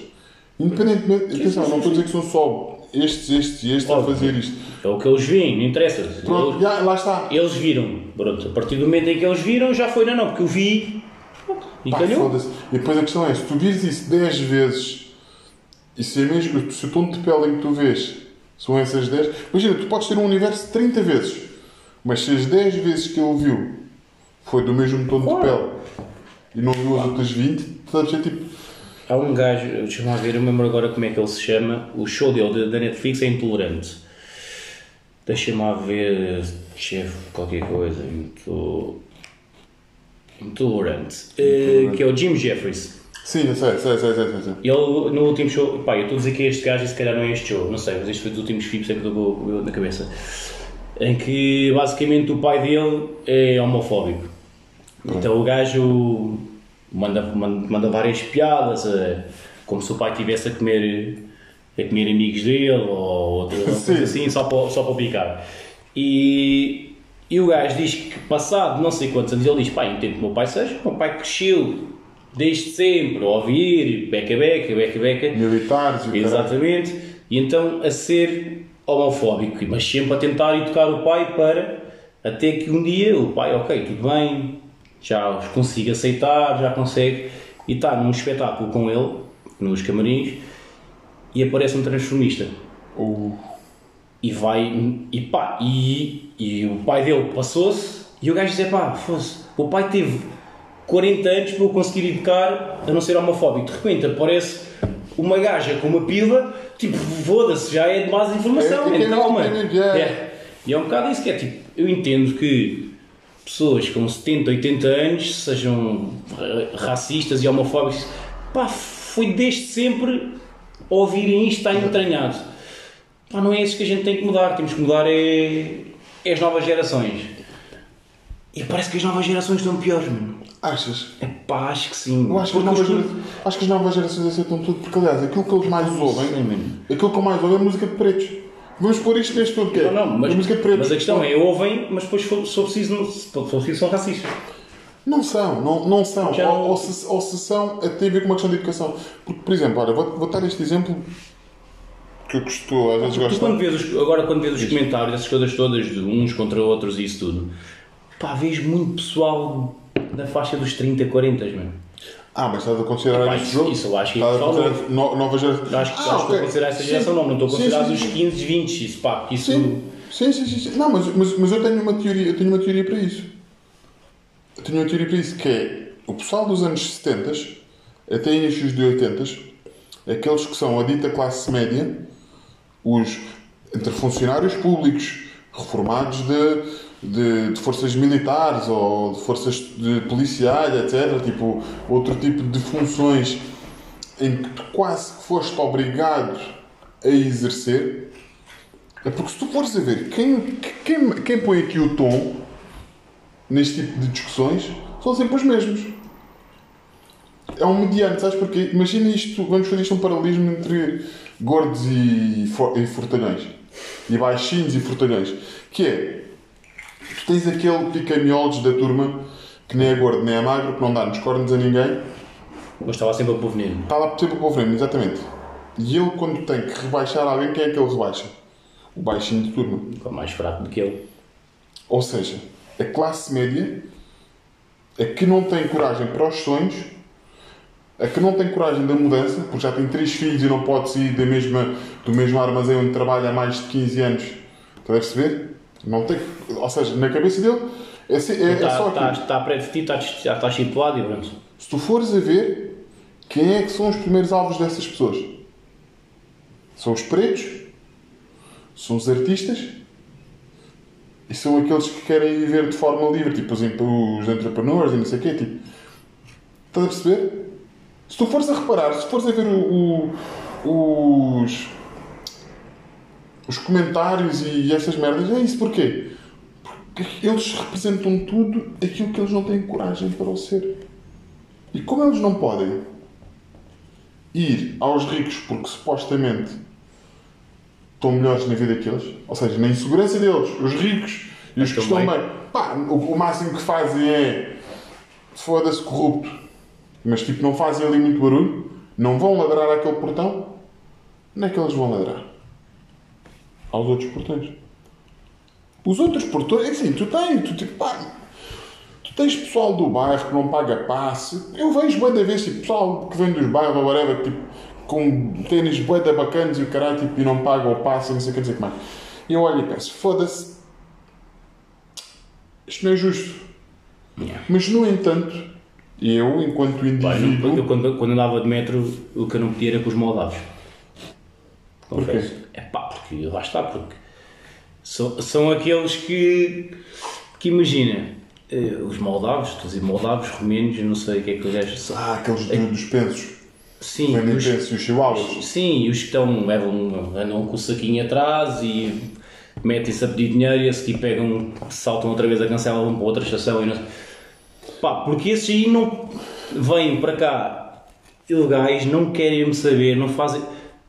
independentemente, atenção, não estou a dizer que são só estes, estes e estes a fazer isto. É o que eles veem, não interessa. Pronto, Eles, já, lá está. eles viram. Pronto, a partir do momento em que eles viram, já foi, não, não, porque eu vi. pronto, E Pá, calhou. E depois a questão é, se tu vires isso 10 vezes, e se, é mesmo, se o tom de pele em que tu vês são essas 10, imagina, tu podes ter um universo 30 vezes, mas se as 10 vezes que ele viu foi do mesmo tom de Claro. pele e não viu as outras 20, tu a dizer tipo, Há um gajo, deixa-me ver, eu lembro agora como é que ele se chama. O show dele da- Netflix é Intolerante. Deixa-me ver, chefe, qualquer coisa. Into... Intolerante. Eh, que é o Jim Jeffries. sim, eu sei, sei, sei, sei, sei. Ele, no último show, pá, eu estou a dizer que é este gajo e se calhar não é este show, não sei, mas este foi dos últimos filmes que eu dou na cabeça. Em que basicamente o pai dele é homofóbico. Então o gajo manda, manda, manda várias piadas, eh, como se o pai estivesse a comer, a comer amigos dele ou outra outra Sim. coisa assim, só para, só para picar. E, e o gajo diz que passado não sei quantos anos, ele diz, pá, entendo que o meu pai seja, o meu pai cresceu desde sempre a ouvir, beca beca, beca beca, Militares. Exatamente. E então a ser homofóbico, mas sempre a tentar educar o pai para até que um dia o pai, ok, tudo bem, já os consiga aceitar, já consegue, e está num espetáculo com ele, nos camarins, e aparece um transformista. O- E vai, e pá, e, e o pai dele passou-se, e o gajo diz: pá, fosse, o pai teve 40 anos para eu conseguir educar a não ser homofóbico. De repente aparece uma gaja com uma pila, tipo, foda-se, já é demais informação, É, é, é, mano. é, é. É. E é um bocado isso que é tipo, eu entendo que pessoas com 70, 80 anos sejam eh, racistas e homofóbicos, pá, foi desde sempre ouvirem isto, está entranhado. Pá, não é isso que a gente tem que mudar, temos que mudar é, é as novas gerações. E parece que as novas gerações estão piores, mano. Achas? É pá, acho que sim. Eu acho que, as novas gera- acho que as novas gerações aceitam tudo, porque aliás, aquilo que eles mais ouvem, Sim, aquilo que eu mais ouvo é música de pretos. Vamos pôr isto neste que é? Não, não, mas, a música de pretos. mas a questão é, ouvem, mas depois, se for preciso, não- se for preciso, são racistas. Não são, não, não são. Já ou, ou se, ou se são, até tem a ver com uma questão de educação. Porque, por exemplo, olha, vou, vou dar este exemplo que eu costumo, às vezes gosto quando vês os, agora quando vês os comentários, essas coisas todas, de uns contra outros e isso tudo, pá, vês muito pessoal da faixa dos 30, 40, mano. Ah, mas estás a considerar isso- isso eu acho que Estás a considerar no, nova geração? Eu acho que ah, acho que a considerar essa Sim. geração não, não estou a Sim, considerar sim, os sim. 15, 20, isso pá, isso... Sim, sim, sim, sim, sim. Não, mas, mas, mas eu tenho uma teoria, eu tenho uma teoria para isso. Eu tenho uma teoria para isso, que é o pessoal dos anos 70 até inícios de 80 aqueles que são a dita classe média, os entre funcionários públicos, reformados de, de, de forças militares ou de forças de policiais, etc. Tipo, outro tipo de funções em que tu quase que foste obrigado a exercer, é porque se tu fores a ver quem, quem, quem põe aqui o tom neste tipo de discussões são sempre os mesmos. É um mediano, sabes porquê? Imagina isto, vamos fazer isto um paralelismo entre gordos e, e fortalhões. E baixinhos e fortalhões. Que é, tu tens aquele pica-miolos da turma que nem é gordo nem é magro, que não dá nos cornos a ninguém, Mas estava sempre a veneno. Está lá sempre para o frame, exatamente. E ele, quando tem que rebaixar alguém, quem é que ele rebaixa? O baixinho de turma. É mais fraco do que ele. Ou seja, a classe média, a que não tem coragem para os sonhos, a que não tem coragem da mudança, porque já tem três filhos e não pode sair da mesma, do mesmo armazém onde trabalha há mais de 15 anos. Está a perceber? Não tem. Ou seja, na cabeça dele, é, é, é Está, só aquilo. está pré-definido, está, já está estipulado e pronto. Se tu fores a ver, quem é que são os primeiros alvos dessas pessoas? São os pretos, são os artistas e são aqueles que querem viver de forma livre, tipo os, os entrepreneurs e não sei o quê. Tipo. Estás a perceber? Se tu fores a reparar, se fores a ver o- o- os, os comentários e essas merdas, é isso porquê? Porque eles representam tudo aquilo que eles não têm coragem para o ser. E como eles não podem ir aos ricos porque supostamente estão melhores na vida que eles, ou seja, na insegurança deles, os ricos E os que estão bem. bem, pá, o, o máximo que fazem é foda-se corrupto, mas tipo não fazem ali muito barulho, não vão ladrar àquele portão, onde é que eles vão ladrar? Aos outros portões. Os outros portões, é assim, tu tens, tu, tipo, pá, tu tens pessoal do bairro que não paga passe. Eu vejo bué da vez, tipo, pessoal que vem dos bairros ou whatever, tipo, com tênis bué da bacanas e o caralho, tipo, e não paga o passe não sei o que dizer que mais. E eu olho e penso, foda-se, isto não é justo. Yeah. Mas, no entanto, eu, enquanto indivíduo... eu, quando, quando andava de metro, o que eu não podia era com os moldavos. Porquê? Confesso. É pá, porque lá está, porque são, são aqueles que, que imagina, eh, os moldavos, estou a dizer moldavos, romenos, não sei o que é que eles são. Ah, aqueles do- dos pensos. Sim, os, pensos e os chihuahuas. sim, os que estão, levam, andam com o saquinho atrás e metem-se a pedir dinheiro e a seguir pegam, saltam outra vez a cancela, vão para outra estação e não Pá, porque esses aí não vêm para cá ilegais, não querem mesmo saber, não fazem.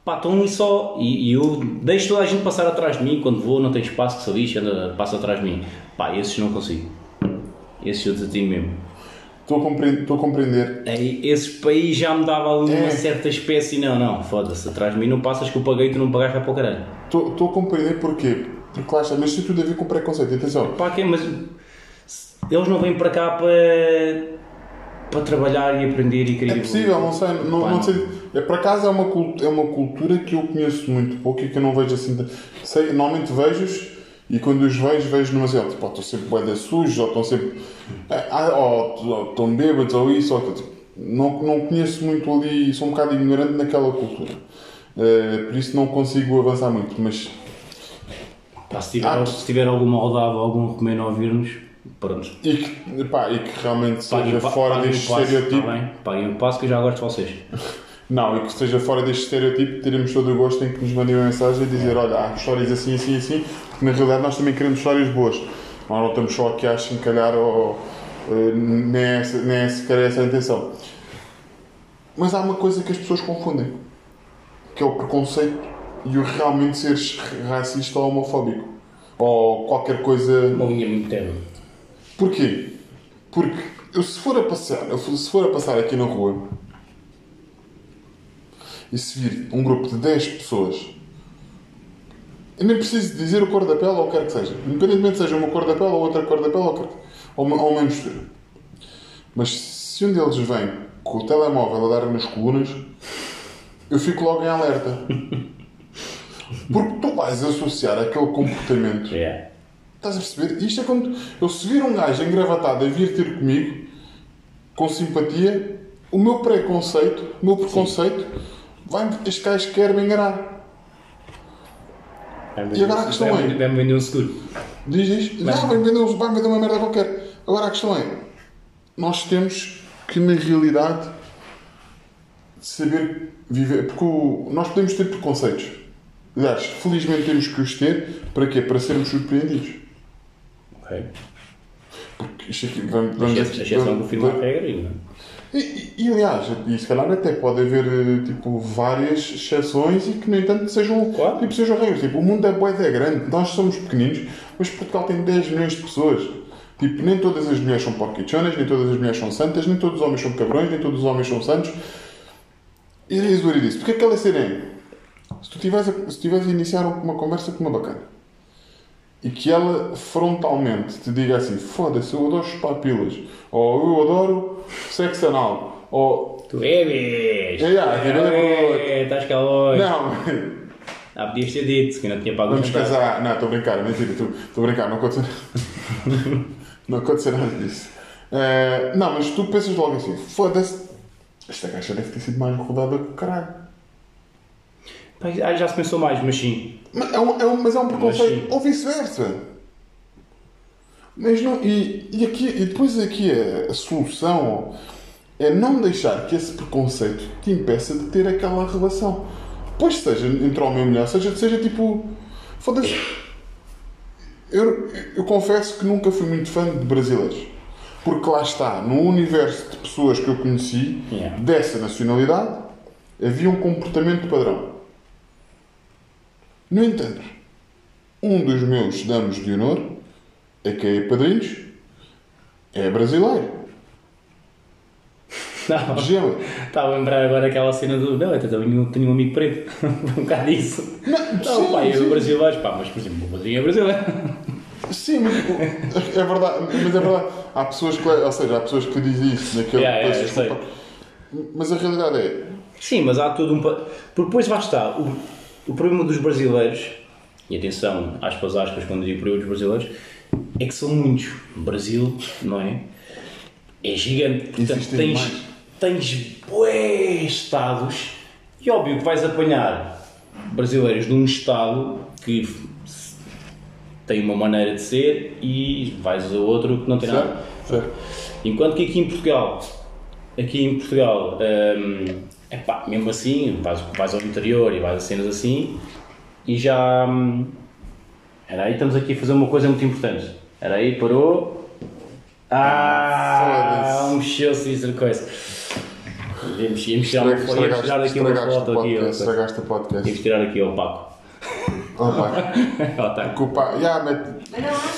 Pá, estão ali só. E, e eu deixo toda a gente passar atrás de mim quando vou, não tem espaço que se lixe, anda, passa atrás de mim. Pá, esses não consigo. Esses eu desatino mesmo. Estou a compreender. Estou a compreender. Aí, esses país já me dava ali É. uma certa espécie. Não, não, foda-se, atrás de mim não passas que eu paguei, tu não pagaste, para o caralho. Estou estou a compreender porquê. Porque lá está, mas tem tudo a ver com preconceito. Atenção. Pá, que, mas eles não vêm para cá para, para trabalhar e aprender e querer É possível, não sei. Não, Pá, não. sei. É, por acaso é uma, é uma cultura que eu conheço muito pouco e que eu não vejo assim. de- Sei, normalmente vejo-os e quando os vejo, vejo numa assim, tipo, ou estão sempre boeda sujos, ou estão sempre. ah, ou, ou estão bêbados, ou isso, ou aquilo. Tipo, Não, não conheço muito ali, sou um bocado ignorante naquela cultura. Eh, por isso não consigo avançar muito, mas Pá, se, tiver, Ah. se tiver algum moldavo, algum romeno a ouvir-nos, pronto. e que, pá, e que realmente Paguem seja fora paguem deste passo, estereotipo. tá bem? Paguem o passo que eu já gosto de vocês. Não, e que esteja fora deste estereotipo, teremos todo o gosto em que nos mandem uma mensagem e dizer: olha, há histórias assim, assim, assim, porque na realidade nós também queremos histórias boas. Nós não estamos só aqui a chincalhar ou. eh, nem, é é sequer essa a intenção. Mas há uma coisa que as pessoas confundem, que é o preconceito e o realmente seres racista ou homofóbico. Ou qualquer coisa Uma linha muito terno. Porquê? Porque eu se for a passear, eu se for a passar aqui na rua e se vir um grupo de 10 pessoas, eu nem preciso dizer a cor da pele ou o que quer que seja. Independentemente seja uma cor da pele ou outra cor da pele ou, uma, ou uma mistura. Mas se um deles vem com o telemóvel a dar nas colunas, eu fico logo em alerta. Porque tu vais associar aquele comportamento É. Estás a perceber? Isto é quando eu se vir um gajo engravatado a vir ter comigo, com simpatia, o meu preconceito, o meu preconceito, vai este gajo quer me enganar. Vai E agora a questão vai, é- vai-me vender um seguro. Diz isto, Mas- ah, vai vender, um- vai vender uma merda qualquer. Agora a questão é, nós temos que na realidade saber viver, porque o- nós podemos ter preconceitos. Aliás, felizmente temos que os ter, para quê? Para sermos surpreendidos. Ok. Porque isto aqui, vamos, A vamos, exceção- a exceção vamos- confirma a regra e não. E, e- aliás, e se calhar até pode haver eh, tipo, várias exceções e que, no entanto, sejam, Claro. tipo, sejam regras. Tipo, o mundo é é grande, nós somos pequeninos, mas Portugal tem 10 milhões de pessoas. Tipo, nem todas as mulheres são porquichonas, nem todas as mulheres são santas, nem todos os homens são cabrões, nem todos os homens são santos. E diz o disse, porque é que ela é serena? Se tu estiveres a, se tiveres a iniciar uma conversa com uma bacana e que ela frontalmente te diga assim: foda-se, eu adoro chupar pilas, ou eu adoro sexo anal, ou. Tu! É, é, é, é, estás calor! Não, Ah, podias ter dito, que eu não tinha pago vamos casar. Não, estou a brincar, mentira, estou a brincar, não aconteceu Não aconteceu nada disso. Eh, não, mas tu pensas logo assim: foda-se, esta gaja deve ter sido mais rodada que o caralho. Ah, já se pensou mais, mas sim. Mas é um, é um, mas é um preconceito. Ou vice-versa. Mas não, e, e, aqui, e depois aqui a, a solução é não deixar que esse preconceito te impeça de ter aquela relação. Pois seja entre homem e mulher, seja, seja tipo. Foda-se. Eu, eu confesso que nunca fui muito fã de brasileiros. Porque lá está, no universo de pessoas que eu conheci, Yeah. dessa nacionalidade, havia um comportamento padrão. No entanto, um dos meus damos de honor é que é padrinhos, é brasileiro. Não, gema. estava a lembrar agora aquela cena do. Não, eu tenho, tenho um amigo preto. um bocado isso. Não, sim, pá, eu sim. brasileiro, pá, mas por exemplo, o meu padrinho é brasileiro. Sim, mas é verdade, mas é verdade. Há pessoas que, ou seja, há pessoas que dizem isso naquele. Yeah, yeah, desculpa. Mas a realidade é. Sim, mas há todo um. Porque depois lá está. O, o problema dos brasileiros, e atenção, aspas, aspas, quando digo problema dos brasileiros, é que são muitos. O Brasil, não é? É gigante. Portanto, Existem tens, mais. tens bué estados e óbvio que vais apanhar brasileiros de um estado que tem uma maneira de ser e vais a outro que não tem nada. Certo? Enquanto que aqui em Portugal, aqui em Portugal, é epá, mesmo assim, vais, vais ao interior e vais a cenas assim e já. hum, Era aí, estamos aqui a fazer uma coisa muito importante. Era aí, parou. Ah, foda-se. um mexeu-se e outra coisa. Íamos, íamos tirar, íamos tirar aqui uma foto o aqui. Estragaste o podcast. Íamos tirar aqui ao Paco. Oh, pá. Ó, tá. Culpa. Yeah, mete.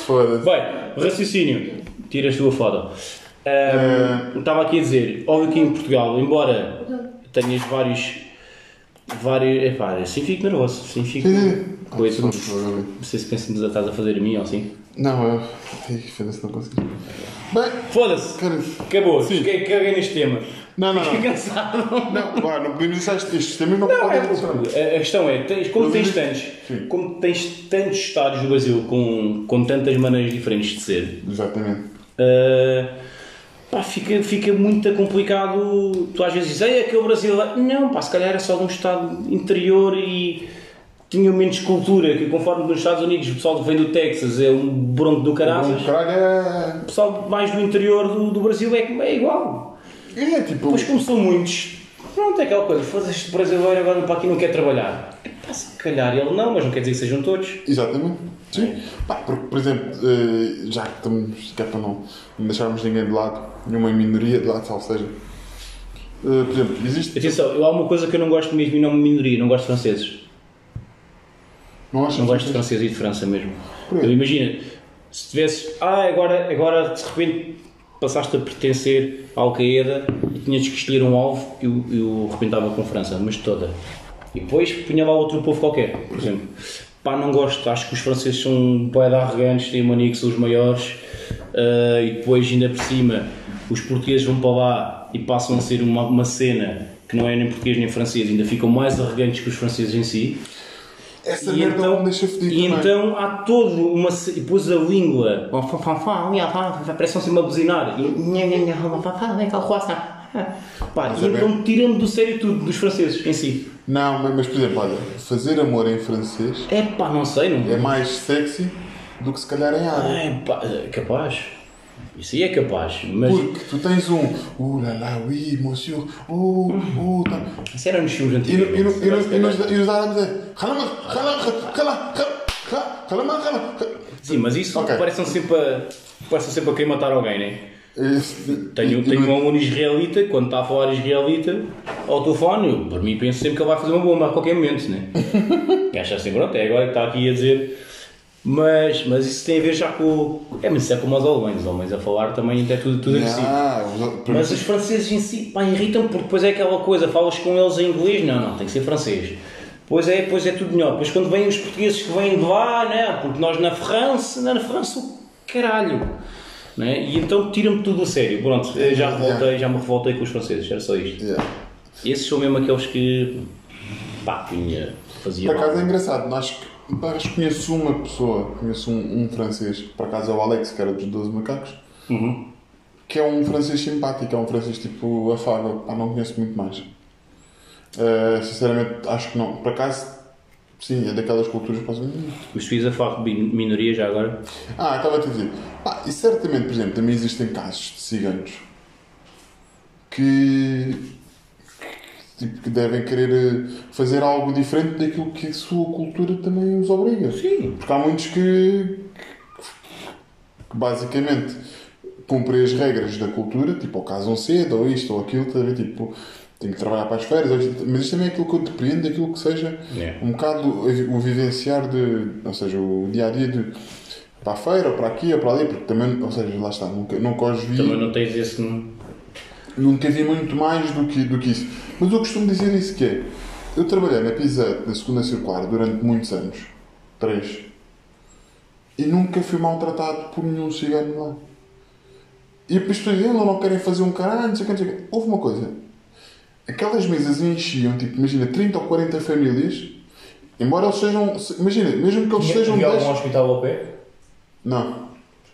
Foda-se. Bem, raciocínio. Tiras tu a foto. Ahm, Estava aqui a dizer, óbvio que em Portugal, embora tenhas vários. Vários. Epá, assim fico nervoso. Assim fico. Coisa. Não sei se pensas que estás a fazer a mim ou assim. Não, eu. Foda-se, não consegui. Bem, Foda-se! Acabou. Caguei caguei neste tema. Não, não, Fiquei não. cansado. Não, pá, não podemos deixar estes temas não, Não, podem é, a questão é, tens, como, tens tantos, como tens tantos estados do Brasil com, com tantas maneiras diferentes de ser, Exatamente. Uh, pá, fica, fica muito complicado. Tu às vezes dizes, ei, aquele brasileiro. Não, pá, se calhar era só de um estado interior e tinha menos cultura. Que conforme nos Estados Unidos o pessoal que vem do Texas é um bronco do caraças, caralho, é. o pessoal mais do interior do, do Brasil é, é igual. É tipo. Depois, como são muitos, pronto, é aquela coisa, foda-se este brasileiro agora para aqui não quer trabalhar. Pá, se calhar ele não, mas não quer dizer que sejam todos. Exatamente. Sim. Pá, porque, por exemplo, eh, já que estamos. que é para não, deixarmos ninguém de lado, nenhuma minoria de lado, ou seja. eh, por exemplo, existe. Atenção, eu há uma coisa que eu não gosto mesmo e não me minoria, não gosto de franceses. Não achas Não gosto de francês e de França mesmo. Eu imagina, se tivesses, ah, agora, agora de repente passaste a pertencer à Al-Qaeda e tinhas que escolher um alvo, eu, eu arrebentava com França, mas toda. E depois punha lá outro povo qualquer, por exemplo. Pá, não gosto, acho que os franceses são bué arrogantes, têm mania que são os maiores, ah, e depois ainda por cima os portugueses vão para lá e passam a ser uma, uma cena que não é nem português nem francês, ainda ficam mais arrogantes que os franceses em si. Essa E merda então, não me deixa fedido e também. então há todo uma. E depois a língua. Parece assim uma buzinar. E. Pá, e é então tira-me do sério tudo, dos franceses em si. Não, mas, mas, por exemplo, olha, fazer amor em francês É pá, não sei, não. é mais sexy do que se calhar em árabe. É pá, é capaz. Isso aí é capaz. Mas Porque tu tens um. Uh, lá, lá, oui, monsieur. Uh, uh, tá. isso era nos filmes E, no- e, antigos. e, no- e, nos, e nos árabes é. Sim, mas isso Ok. parecem sempre a. Parecem sempre a querer matar alguém, não é? Esse- Tenho, e- tenho e- um aluno israelita, quando está a falar israelita, ao telefone, eu, por mim penso sempre que ele vai fazer uma bomba a qualquer momento, né? E acha assim, pronto, é agora que está aqui a dizer. Mas, mas isso tem a ver já com. É, mas isso é como os alemães, os alemães a falar também é tudo, tudo agressivo. Os- para Mas os franceses em si, pá, irritam porque depois é aquela coisa, falas com eles em inglês, não, não, tem que ser francês. Pois é, pois é tudo melhor. Depois quando vêm os portugueses que vêm de lá, né, porque nós na França, na França, o caralho. Né? E então tira-me tudo a sério. Pronto, eu já, revoltei, já me revoltei com os franceses, era só isto. Yeah. Esses são mesmo aqueles que, pá, punha, fazia Por acaso é engraçado, acho que conheço uma pessoa, conheço um, um francês, por acaso é o Alex, que era dos 12 macacos, Uhum. que é um francês simpático, é um francês tipo afável, pá, não conheço muito mais. Uh, sinceramente, acho que não. Por acaso, sim, é daquelas culturas que posso hum. Os suíços a falar de minoria já agora. Ah, estava a te dizer. E certamente, por exemplo, também existem casos de ciganos que, tipo, que devem querer eh, fazer algo diferente daquilo que a sua cultura também os obriga. Sim. Porque há muitos que, que basicamente cumprem as regras da cultura, tipo, ou casam cedo, ou isto, ou aquilo, ver? Tipo, tenho que trabalhar para as férias, ou mas isto também é aquilo que eu depreendo daquilo que seja É. um bocado o, o vivenciar de, ou seja, o dia a dia de para a feira, ou para aqui, ou para ali, porque também, ou seja, lá está, nunca, nunca os vi. Também não tens esse. Nunca vi muito mais do que, do que isso. Mas eu costumo dizer isso que é. Eu trabalhei na Pisa da segunda circular durante muitos anos. Três. E nunca fui maltratado por nenhum cigano lá. E as pessoas dizem, não, não querem fazer um caralho, não sei o que, não sei o que. Houve uma coisa. Aquelas mesas enchiam, tipo, imagina, 30 ou 40 famílias. Embora eles sejam... Imagina, mesmo que eles sejam Havia 10... algum hospital ao pé? Não.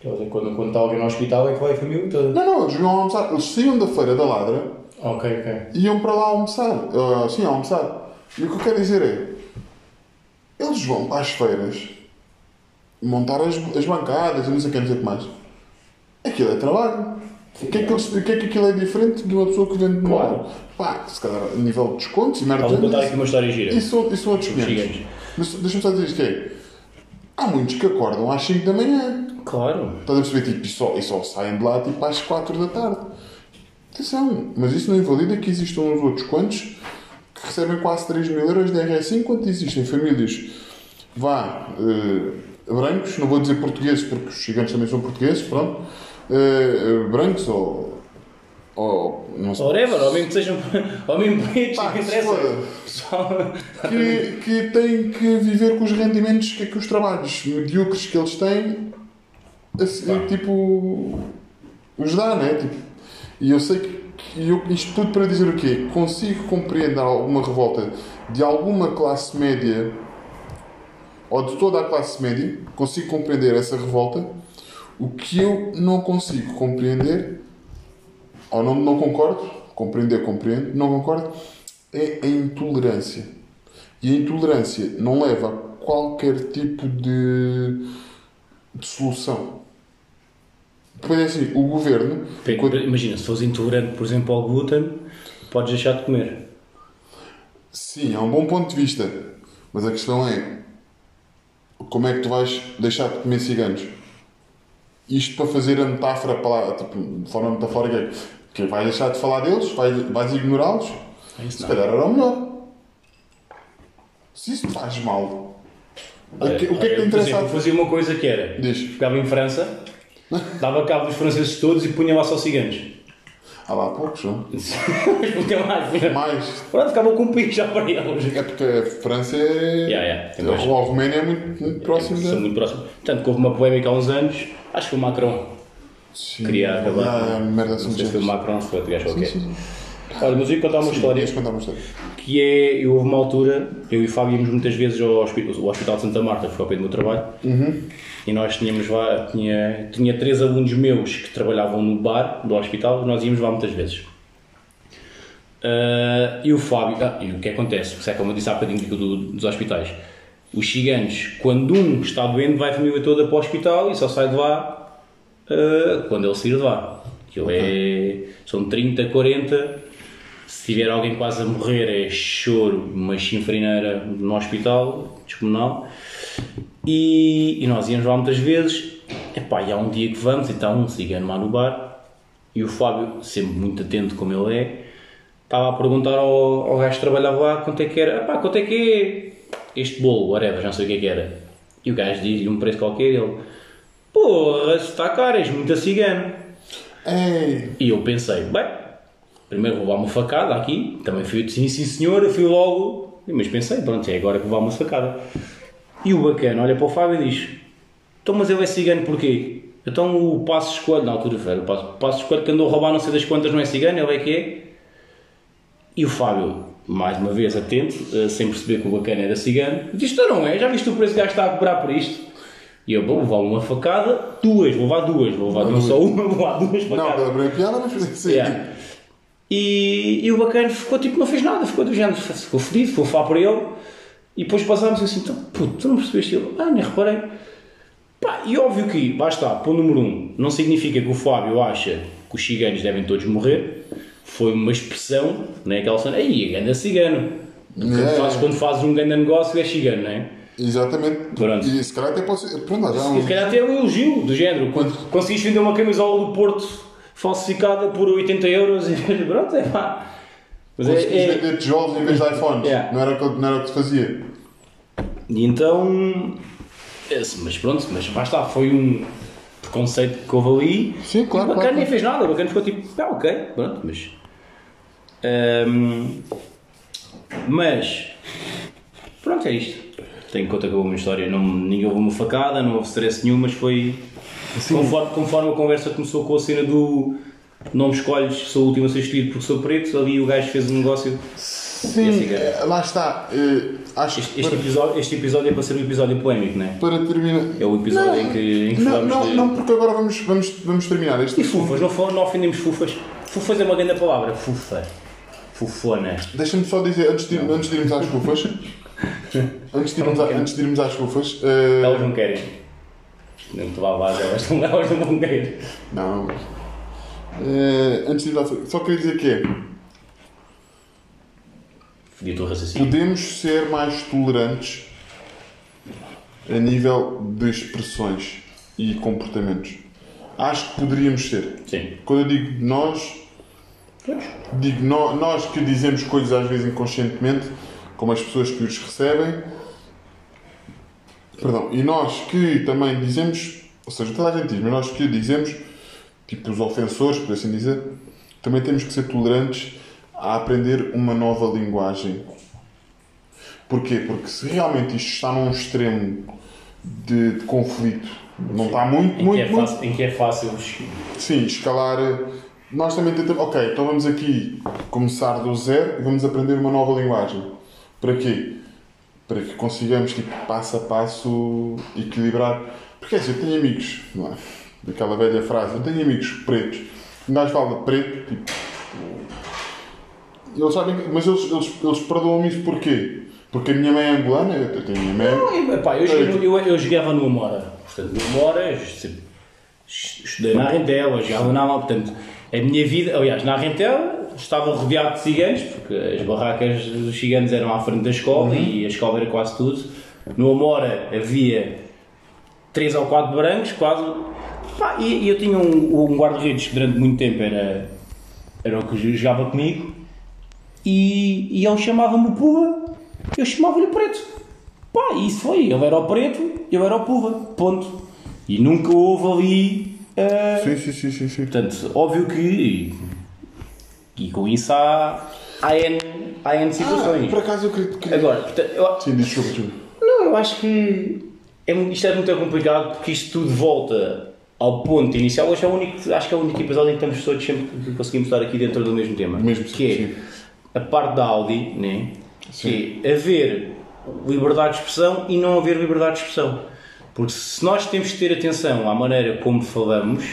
Quando, quando está alguém no hospital é que vai a família toda. Não, não, eles iam almoçar. Eles saíam da feira da ladra Ok, ok. iam para lá almoçar. Ah, sim, almoçar. E o que eu quero dizer é. Eles vão para as feiras montar as, as bancadas e não sei o que, não sei o que mais. Aquilo é trabalho. O que, é que eles- que é que aquilo é diferente de uma pessoa que vende no Claro. ar? Pá, se calhar a nível de descontos e merda. Vou contar aqui isso, uma história gira. isso, isso são outros 500. Gigantes. Mas deixa-me só dizer isto que é. Há muitos que acordam às 5 da manhã. Claro. Estás a perceber? Tipo, e, só, e só saem de lá tipo, às 4 da tarde. Atenção, mas isso não invalida que existam uns outros quantos que recebem quase 3 mil euros de RS enquanto existem famílias, vá, eh, brancos, não vou dizer portugueses porque os gigantes também são portugueses, pronto, eh, brancos ou, ou não sei, Whatever, ao mesmo que sejam. Ao mesmo pretos, Pá, que interessa. que, que têm que viver com os rendimentos que, que os trabalhos medíocres que eles têm, assim, tipo, os dá, né? Tipo, e eu sei que, que eu, isto tudo para dizer o quê? Consigo compreender alguma revolta de alguma classe média ou de toda a classe média, consigo compreender essa revolta. O que eu não consigo compreender, ou não, não concordo, compreender, compreendo, não concordo, é a intolerância. E a intolerância não leva a qualquer tipo de, de solução. Depois é assim, o governo. quando- Imagina, se fores intolerante, por exemplo, ao glúten, podes deixar de comer. Sim, é um bom ponto de vista. Mas a questão é como é que tu vais deixar de comer ciganos? Isto para fazer a metáfora para tipo, de forma metafórica, é que vais deixar de falar deles, vais, vais ignorá-los, É se não. calhar era o melhor. Se isso te faz mal, o que, o que é que Eu, te interessa? exemplo, fazia uma coisa que era: Diz. ficava em França, dava cabo dos franceses todos e punha lá só ciganos. Há lá poucos, não? Mas punha mais, punha Mais. Pronto, ficava com um pico já para eles. É porque a França é. Yeah, yeah, tem a dois. Roménia é muito, muito próximo São da. muito próximos. Tanto que houve uma polémica há uns anos, acho que foi o Macron. Sim. Queria acabar. Ah, merda, assim Não sei se foi o Macron, se foi outro gajo Sim, qualquer. sim, sim. Olha, mas eu ia contar uma história. Ias contar uma história. que é, eu houve uma altura, eu e o Fábio íamos muitas vezes ao hospital, ao hospital de Santa Marta, que foi ao pé do meu trabalho, e nós tínhamos lá, tinha, tinha três alunos meus que trabalhavam no bar do hospital, e nós íamos lá muitas vezes. Ah, e o Fábio, ah, e o que acontece, isso é como eu disse há bocadinho do- do- dos hospitais, os ciganos, quando um está doente, vai a família toda para o hospital e só sai de lá ah, quando ele sair de lá. Aquilo é, são 30, 40, se tiver alguém quase a morrer é choro, uma chinfrineira no hospital, descomunal. E, e nós íamos lá muitas vezes, epá, e há um dia que vamos e está um cigano lá no bar e o Fábio, sempre muito atento como ele é, estava a perguntar ao, ao gajo que trabalhava lá quanto é que era, epá, quanto é que é este bolo, whatever, já não sei o que é que era. E o gajo diz-lhe um preço qualquer ele, porra, se está caro, és muito a cigano. Ei, E eu pensei, bem, primeiro vou levar uma facada aqui, também fui sim, sim senhor, fui logo, mas pensei, pronto, é agora que vou levar uma facada. E o bacana olha para o Fábio e diz, então mas ele é cigano porquê? Então o Passo Escolho, na altura foi, o Passo, Passo Escolho que andou a roubar não sei das quantas não é cigano, ele é que é? E o Fábio, mais uma vez atento, eh, sem perceber que o bacana era cigano, diz, então não é, já viste o preço que o gajo está a cobrar por isto? E eu, vou levar uma facada, duas, vou levar duas, vou levar não só uma, vou levar duas não, facadas. pela bem piada, mas sim. Yeah. E, e o bacana ficou tipo, não fez nada, ficou do género, ficou fedido, a falar por ele. E depois passámos assim, então, puto, tu não percebeste ele? Ah, nem reparei. Pá, e óbvio que, lá está, para o número um, não significa que o Fábio acha que os ciganos devem todos morrer. Foi uma expressão, não é aquela cena, aí, ganda cigano. Quando, É. fazes, quando fazes um grande negócio é cigano, não é? Exatamente. Pronto. E se calhar até pode ser. Pronto, lá já E uns- se calhar até é um elogio do género. Quando conseguiste vender uma camisola do Porto falsificada por 80 euros pronto, é pá. Mas é, é- vender tijolos em vez de iPhones. Yeah. Não, era, o que- não era o que se fazia. E então. Esse, mas pronto, mas está, foi um preconceito que houve ali. Sim, claro, E o bacana claro. nem fez nada, o bacana ficou tipo, ah, ok, pronto, mas. Ahm, mas. Pronto, é isto. Tenho conta que houve uma história, não, ninguém houve uma facada, não houve stress nenhum, mas foi. Conforme, conforme a conversa começou com a cena do não me escolhes, sou o último a ser escolhido porque sou preto, ali o gajo fez um negócio. Sim, Esse é- eh, lá está. eh, acho Este, este para, episódio, este episódio é para ser um episódio polémico, não é? para terminar. É o episódio em que, em que Não, não, de. não, porque agora vamos, vamos, vamos terminar este E fufas, não, não ofendemos fufas. Fufas é uma grande palavra. Fufa. Fufona. Deixa-me só dizer, antes de, antes de irmos às fufas, antes, de irmos a- antes de irmos às fufas, eh, Elas não querem. Não te não, elas não vão querer. não, Eh, antes de às fufas, só queria dizer que é, o raciocínio. podemos ser mais tolerantes a nível de expressões e comportamentos. Acho que poderíamos ser. Sim. Quando eu digo nós, Pois. digo nó- nós que dizemos coisas às vezes inconscientemente, como as pessoas que os recebem, perdão, e nós que também dizemos, ou seja, toda a gente diz, mas nós que dizemos, tipo os ofensores, por assim dizer, também temos que ser tolerantes a aprender uma nova linguagem. Porquê? Porque se realmente isto está num extremo de, de conflito, não está muito, Em muito, é muito fácil, em que é fácil. Sim, escalar. eh, Nós também tentamos. Ok, então vamos aqui começar do zero e vamos aprender uma nova linguagem. Para quê? Para que consigamos, tipo, passo a passo, equilibrar. Porque assim, eu tenho amigos, não é? Daquela velha frase, eu tenho amigos pretos. Gajo fala preto, tipo. Eles sabem, que- mas eles, eles, eles perdoam-me isso porquê? Porque a minha mãe é angolana, eu tenho a minha mãe. Eu, epá, eu, joguei- eu, eu jogava no Amora. Portanto, no Amora, eu sempre estudei na Rentela, jogava na Portanto, a minha vida, aliás, na Rentela estava rodeado de ciganos, porque as barracas dos ciganos eram à frente da escola e a escola era quase tudo. No Amora havia três ou quatro brancos, quase. Pá, e, e eu tinha um, um guarda-redes que durante muito tempo era, era o que jogava comigo e, e ele chamava-me o eu chamava-lhe o Preto. Pá, e isso foi, ele era o Preto, eu era o Puga, ponto. E nunca houve ali. ah, Sim, sim, sim, sim. sim. Portanto, óbvio que. E com isso há. Há N, há N Ah, situações. por acaso eu queria. queria- Agora, portanto, eu, Sim, desculpa, desculpa. não, eu acho que é, isto é muito complicado porque isto tudo volta ao ponto inicial. Hoje é o único, acho que é o único episódio em que estamos todos sempre que conseguimos estar aqui dentro do mesmo tema. Mesmo, que é sim. a parte da Audi, né? que é haver liberdade de expressão e não haver liberdade de expressão. Porque se nós temos que ter atenção à maneira como falamos,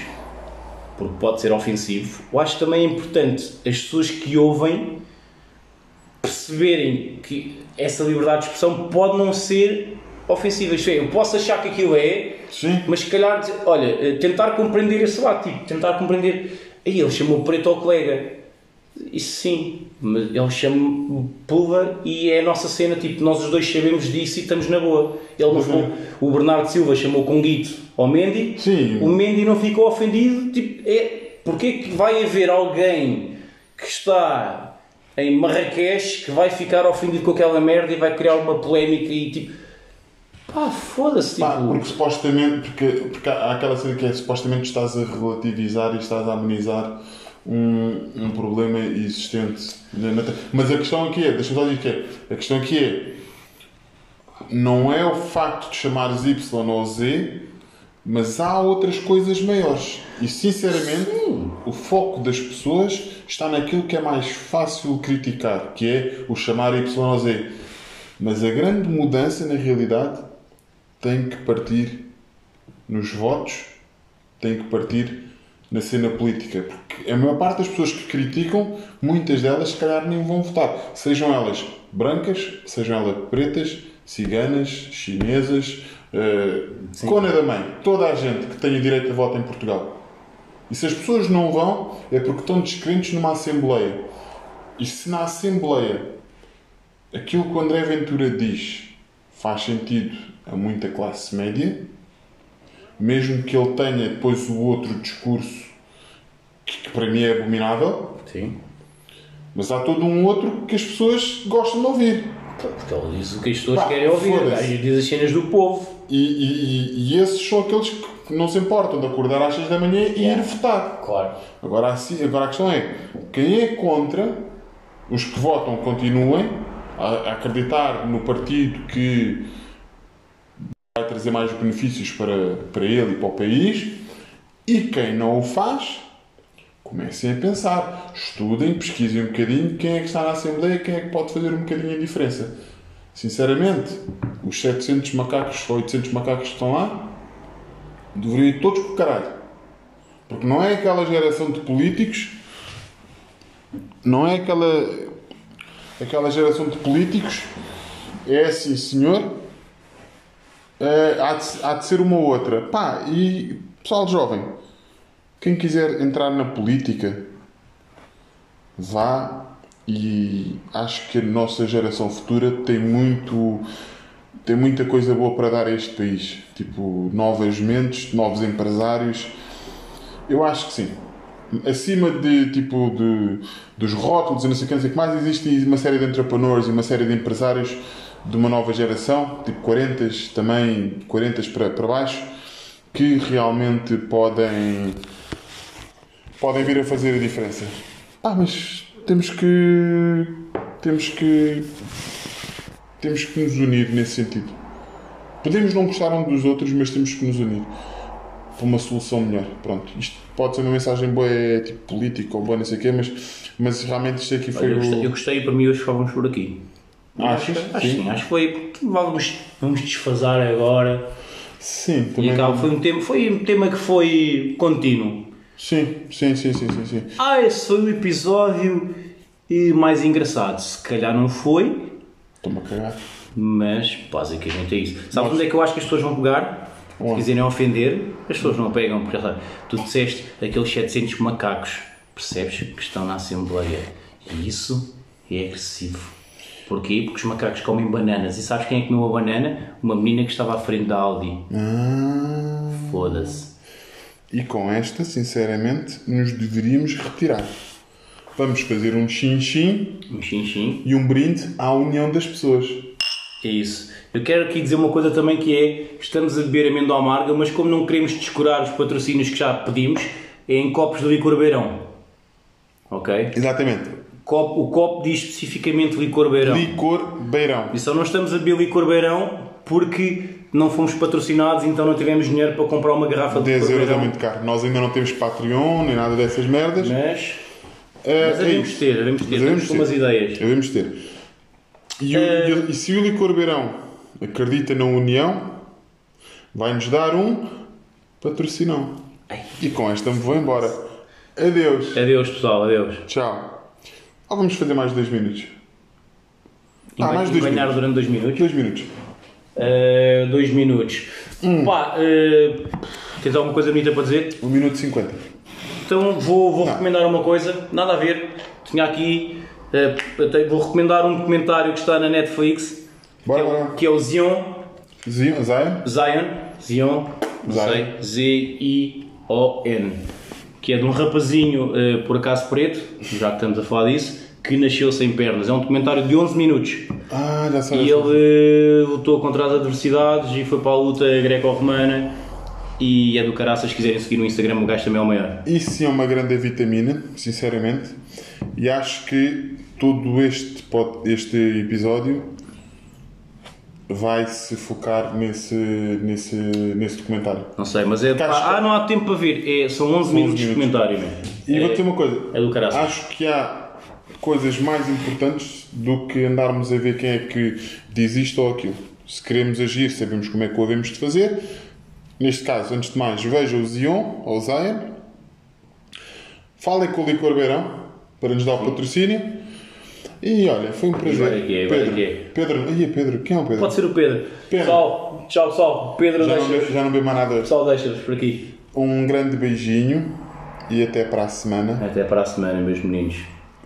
porque pode ser ofensivo, eu acho também é importante as pessoas que ouvem perceberem que essa liberdade de expressão pode não ser ofensiva. Isto é, eu posso achar que aquilo é, Sim. mas se calhar, olha, eh, tentar compreender esse lado, tipo, tentar compreender. Aí ele chamou preto ao colega. Isso sim, mas ele chama pulva e é a nossa cena, tipo, nós os dois sabemos disso e estamos na boa. Ele não ficou, o Bernardo Silva chamou Conguito ao Mendy, Sim. o Mendy não ficou ofendido, tipo, é, porque é que vai haver alguém que está em Marrakech que vai ficar ofendido com aquela merda e vai criar uma polémica e tipo, pá, foda-se, tipo, Pá, porque supostamente, porque, porque há aquela cena que é supostamente estás a relativizar e estás a amenizar um, um problema existente. Mas a questão aqui é, deixa-me só dizer que é, a questão aqui é, não é o facto de chamares Y ou Z, mas há outras coisas maiores. E sinceramente, o foco das pessoas está naquilo que é mais fácil criticar, que é o chamar Y ou Z. Mas a grande mudança na realidade tem que partir nos votos, tem que partir na cena política. Porque a maior parte das pessoas que criticam, muitas delas se calhar nem vão votar. Sejam elas brancas, sejam elas pretas, ciganas, chinesas, uh, cona da mãe. Toda a gente que tenha direito a voto em Portugal. E se as pessoas não vão, é porque estão descrentes numa Assembleia. E se na Assembleia aquilo que o André Ventura diz faz sentido a muita classe média, mesmo que ele tenha depois o outro discurso que, que para mim é abominável, sim. mas há todo um outro que as pessoas gostam de ouvir. Porque ele diz o que as pessoas Pá, querem ouvir. Diz as cenas do povo. E, e, e- esses são aqueles que não se importam de acordar às 6 da manhã e ir votar. Claro. Agora, assim, agora a questão é: quem é contra, os que votam continuem a acreditar no partido que vai trazer mais benefícios para, para ele e para o país, e quem não o faz, comecem a pensar, estudem, pesquisem um bocadinho quem é que está na Assembleia, quem é que pode fazer um bocadinho a diferença. Sinceramente, os 700 macacos ou 800 macacos que estão lá deveriam ir todos para o caralho. Porque não é aquela geração de políticos, não é aquela, aquela geração de políticos, é assim, senhor, é, há, de, há de ser uma ou outra. Pá, e pessoal jovem, quem quiser entrar na política, vá e acho que a nossa geração futura tem muito tem muita coisa boa para dar a este país. Tipo novas mentes novos empresários. Eu acho que sim. Acima de tipo de dos rótulos e não sei o que mais existe uma série de entrepreneurs e uma série de empresários de uma nova geração tipo 40 também 40 para, para baixo que realmente podem podem vir a fazer a diferença. Ah, mas temos que. Temos que. Temos que nos unir nesse sentido. Podemos não gostar um dos outros, mas temos que nos unir para uma solução melhor. Pronto. Isto pode ser uma mensagem boa, é, tipo política ou boa, não sei o quê, mas, mas realmente isto aqui foi eu, gostei, eu o. gostei e para mim hoje vamos por aqui. Achas? Acho, acho, Sim. acho que foi. porque Vamos, vamos desfasar agora. Sim, E também. acaba, foi, um tema, foi um tema que foi contínuo. Sim, sim, sim, sim, sim, sim. Ah, esse foi o episódio mais engraçado. Se calhar não foi, Estou-me a cagar. mas basicamente é isso. Sabes onde é que eu acho que as pessoas vão pegar? Se quiserem ofender, as pessoas não pegam, porque sabe, tu disseste aqueles 700 macacos, percebes? Que estão na Assembleia. E isso é agressivo. Porquê? Porque os macacos comem bananas. E sabes quem é que comeu a banana? Uma menina que estava à frente da Audi. Ah, Foda-se. e com esta, sinceramente, nos deveríamos retirar. Vamos fazer um chin-chin Um xin-xin. e um brinde à união das pessoas. É isso. Eu quero aqui dizer uma coisa também que é, estamos a beber amêndoa amarga, mas como não queremos descurar os patrocínios que já pedimos, é em copos de licor beirão. Ok? Exatamente. Copo- o copo diz especificamente licor beirão. Licor beirão. E só não estamos a beber licor beirão porque não fomos patrocinados, então não tivemos dinheiro para comprar uma garrafa de 10 licor euros é muito caro. Nós ainda não temos Patreon nem nada dessas merdas. Mas, É, mas é devemos isso. ter, devemos ter, temos com umas ideias. Devemos ter. E, o- É. e- e se o licor beirão acredita na união, vai-nos dar um patrocinão. E com esta me vou embora. Adeus. Adeus pessoal, adeus. Tchau. Ou vamos fazer mais dois minutos? E Ah, mais dois ganhar minutos. durante dois minutos. Dois minutos. Uh, dois minutos. Hum. Pá, uh, tens alguma coisa bonita para dizer? Um minuto e cinquenta. Então vou, vou Não. recomendar uma coisa, nada a ver. Tinha aqui, uh, vou recomendar um documentário que está na Netflix, Bora, que, é, bora. que é o Zion, Zion, Zion? Zion, Zion, Zion. Z-I-O-N, que é de um rapazinho, uh, por acaso preto, já que estamos a falar disso, que nasceu sem pernas. É um documentário de 11 minutos. Ah, já sei. E ele uh, lutou contra as adversidades e foi para a luta greco-romana. E é do caraças, se quiserem seguir no Instagram, o gajo também é o maior. Isso sim é uma grande vitamina, sinceramente. E acho que todo este, este episódio vai se focar nesse, nesse, nesse documentário. Não sei, mas é. Ah, não há tempo para ver. É, são 11 minutos de documentário. Meu. E é, vou dizer uma coisa: é do caraças. acho que há coisas mais importantes do que andarmos a ver quem é que diz isto ou aquilo. Se queremos agir, sabemos como é que o havemos de fazer. Neste caso, antes de mais, veja o Zion ou o Zion. Falem com o Licor Beirão para nos dar o patrocínio. E olha, foi um prazer. agora é que é, agora Pedro, é que é. Pedro, é Pedro, quem é o Pedro? Pode ser o Pedro. Pedro. Pessoal, tchau pessoal. Pedro já, não, deixa be- já não bebo mais nada. Pessoal, deixa-vos por aqui. Um grande beijinho e até para a semana Até para a semana, meus meninos.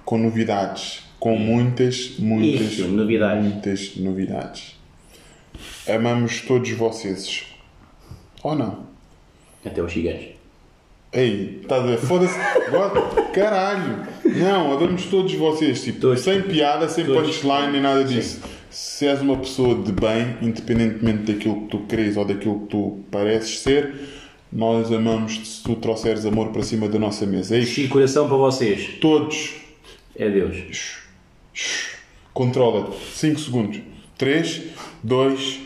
com novidades. Com muitas, muitas, Isso, novidades. muitas novidades. Amamos todos vocês. Ou não? Até os gigantes. Ei, estás a ver? Foda-se. Caralho. Não, adoramos todos vocês. Tipo, Todos. sem piada, sem Todos. punchline nem nada disso. Se és uma pessoa de bem, independentemente daquilo que tu queres ou daquilo que tu pareces ser, nós amamos-te se tu trouxeres amor para cima da nossa mesa. É. E coração para vocês. Todos. É Deus. Controla-te. 5 segundos. 3, 2,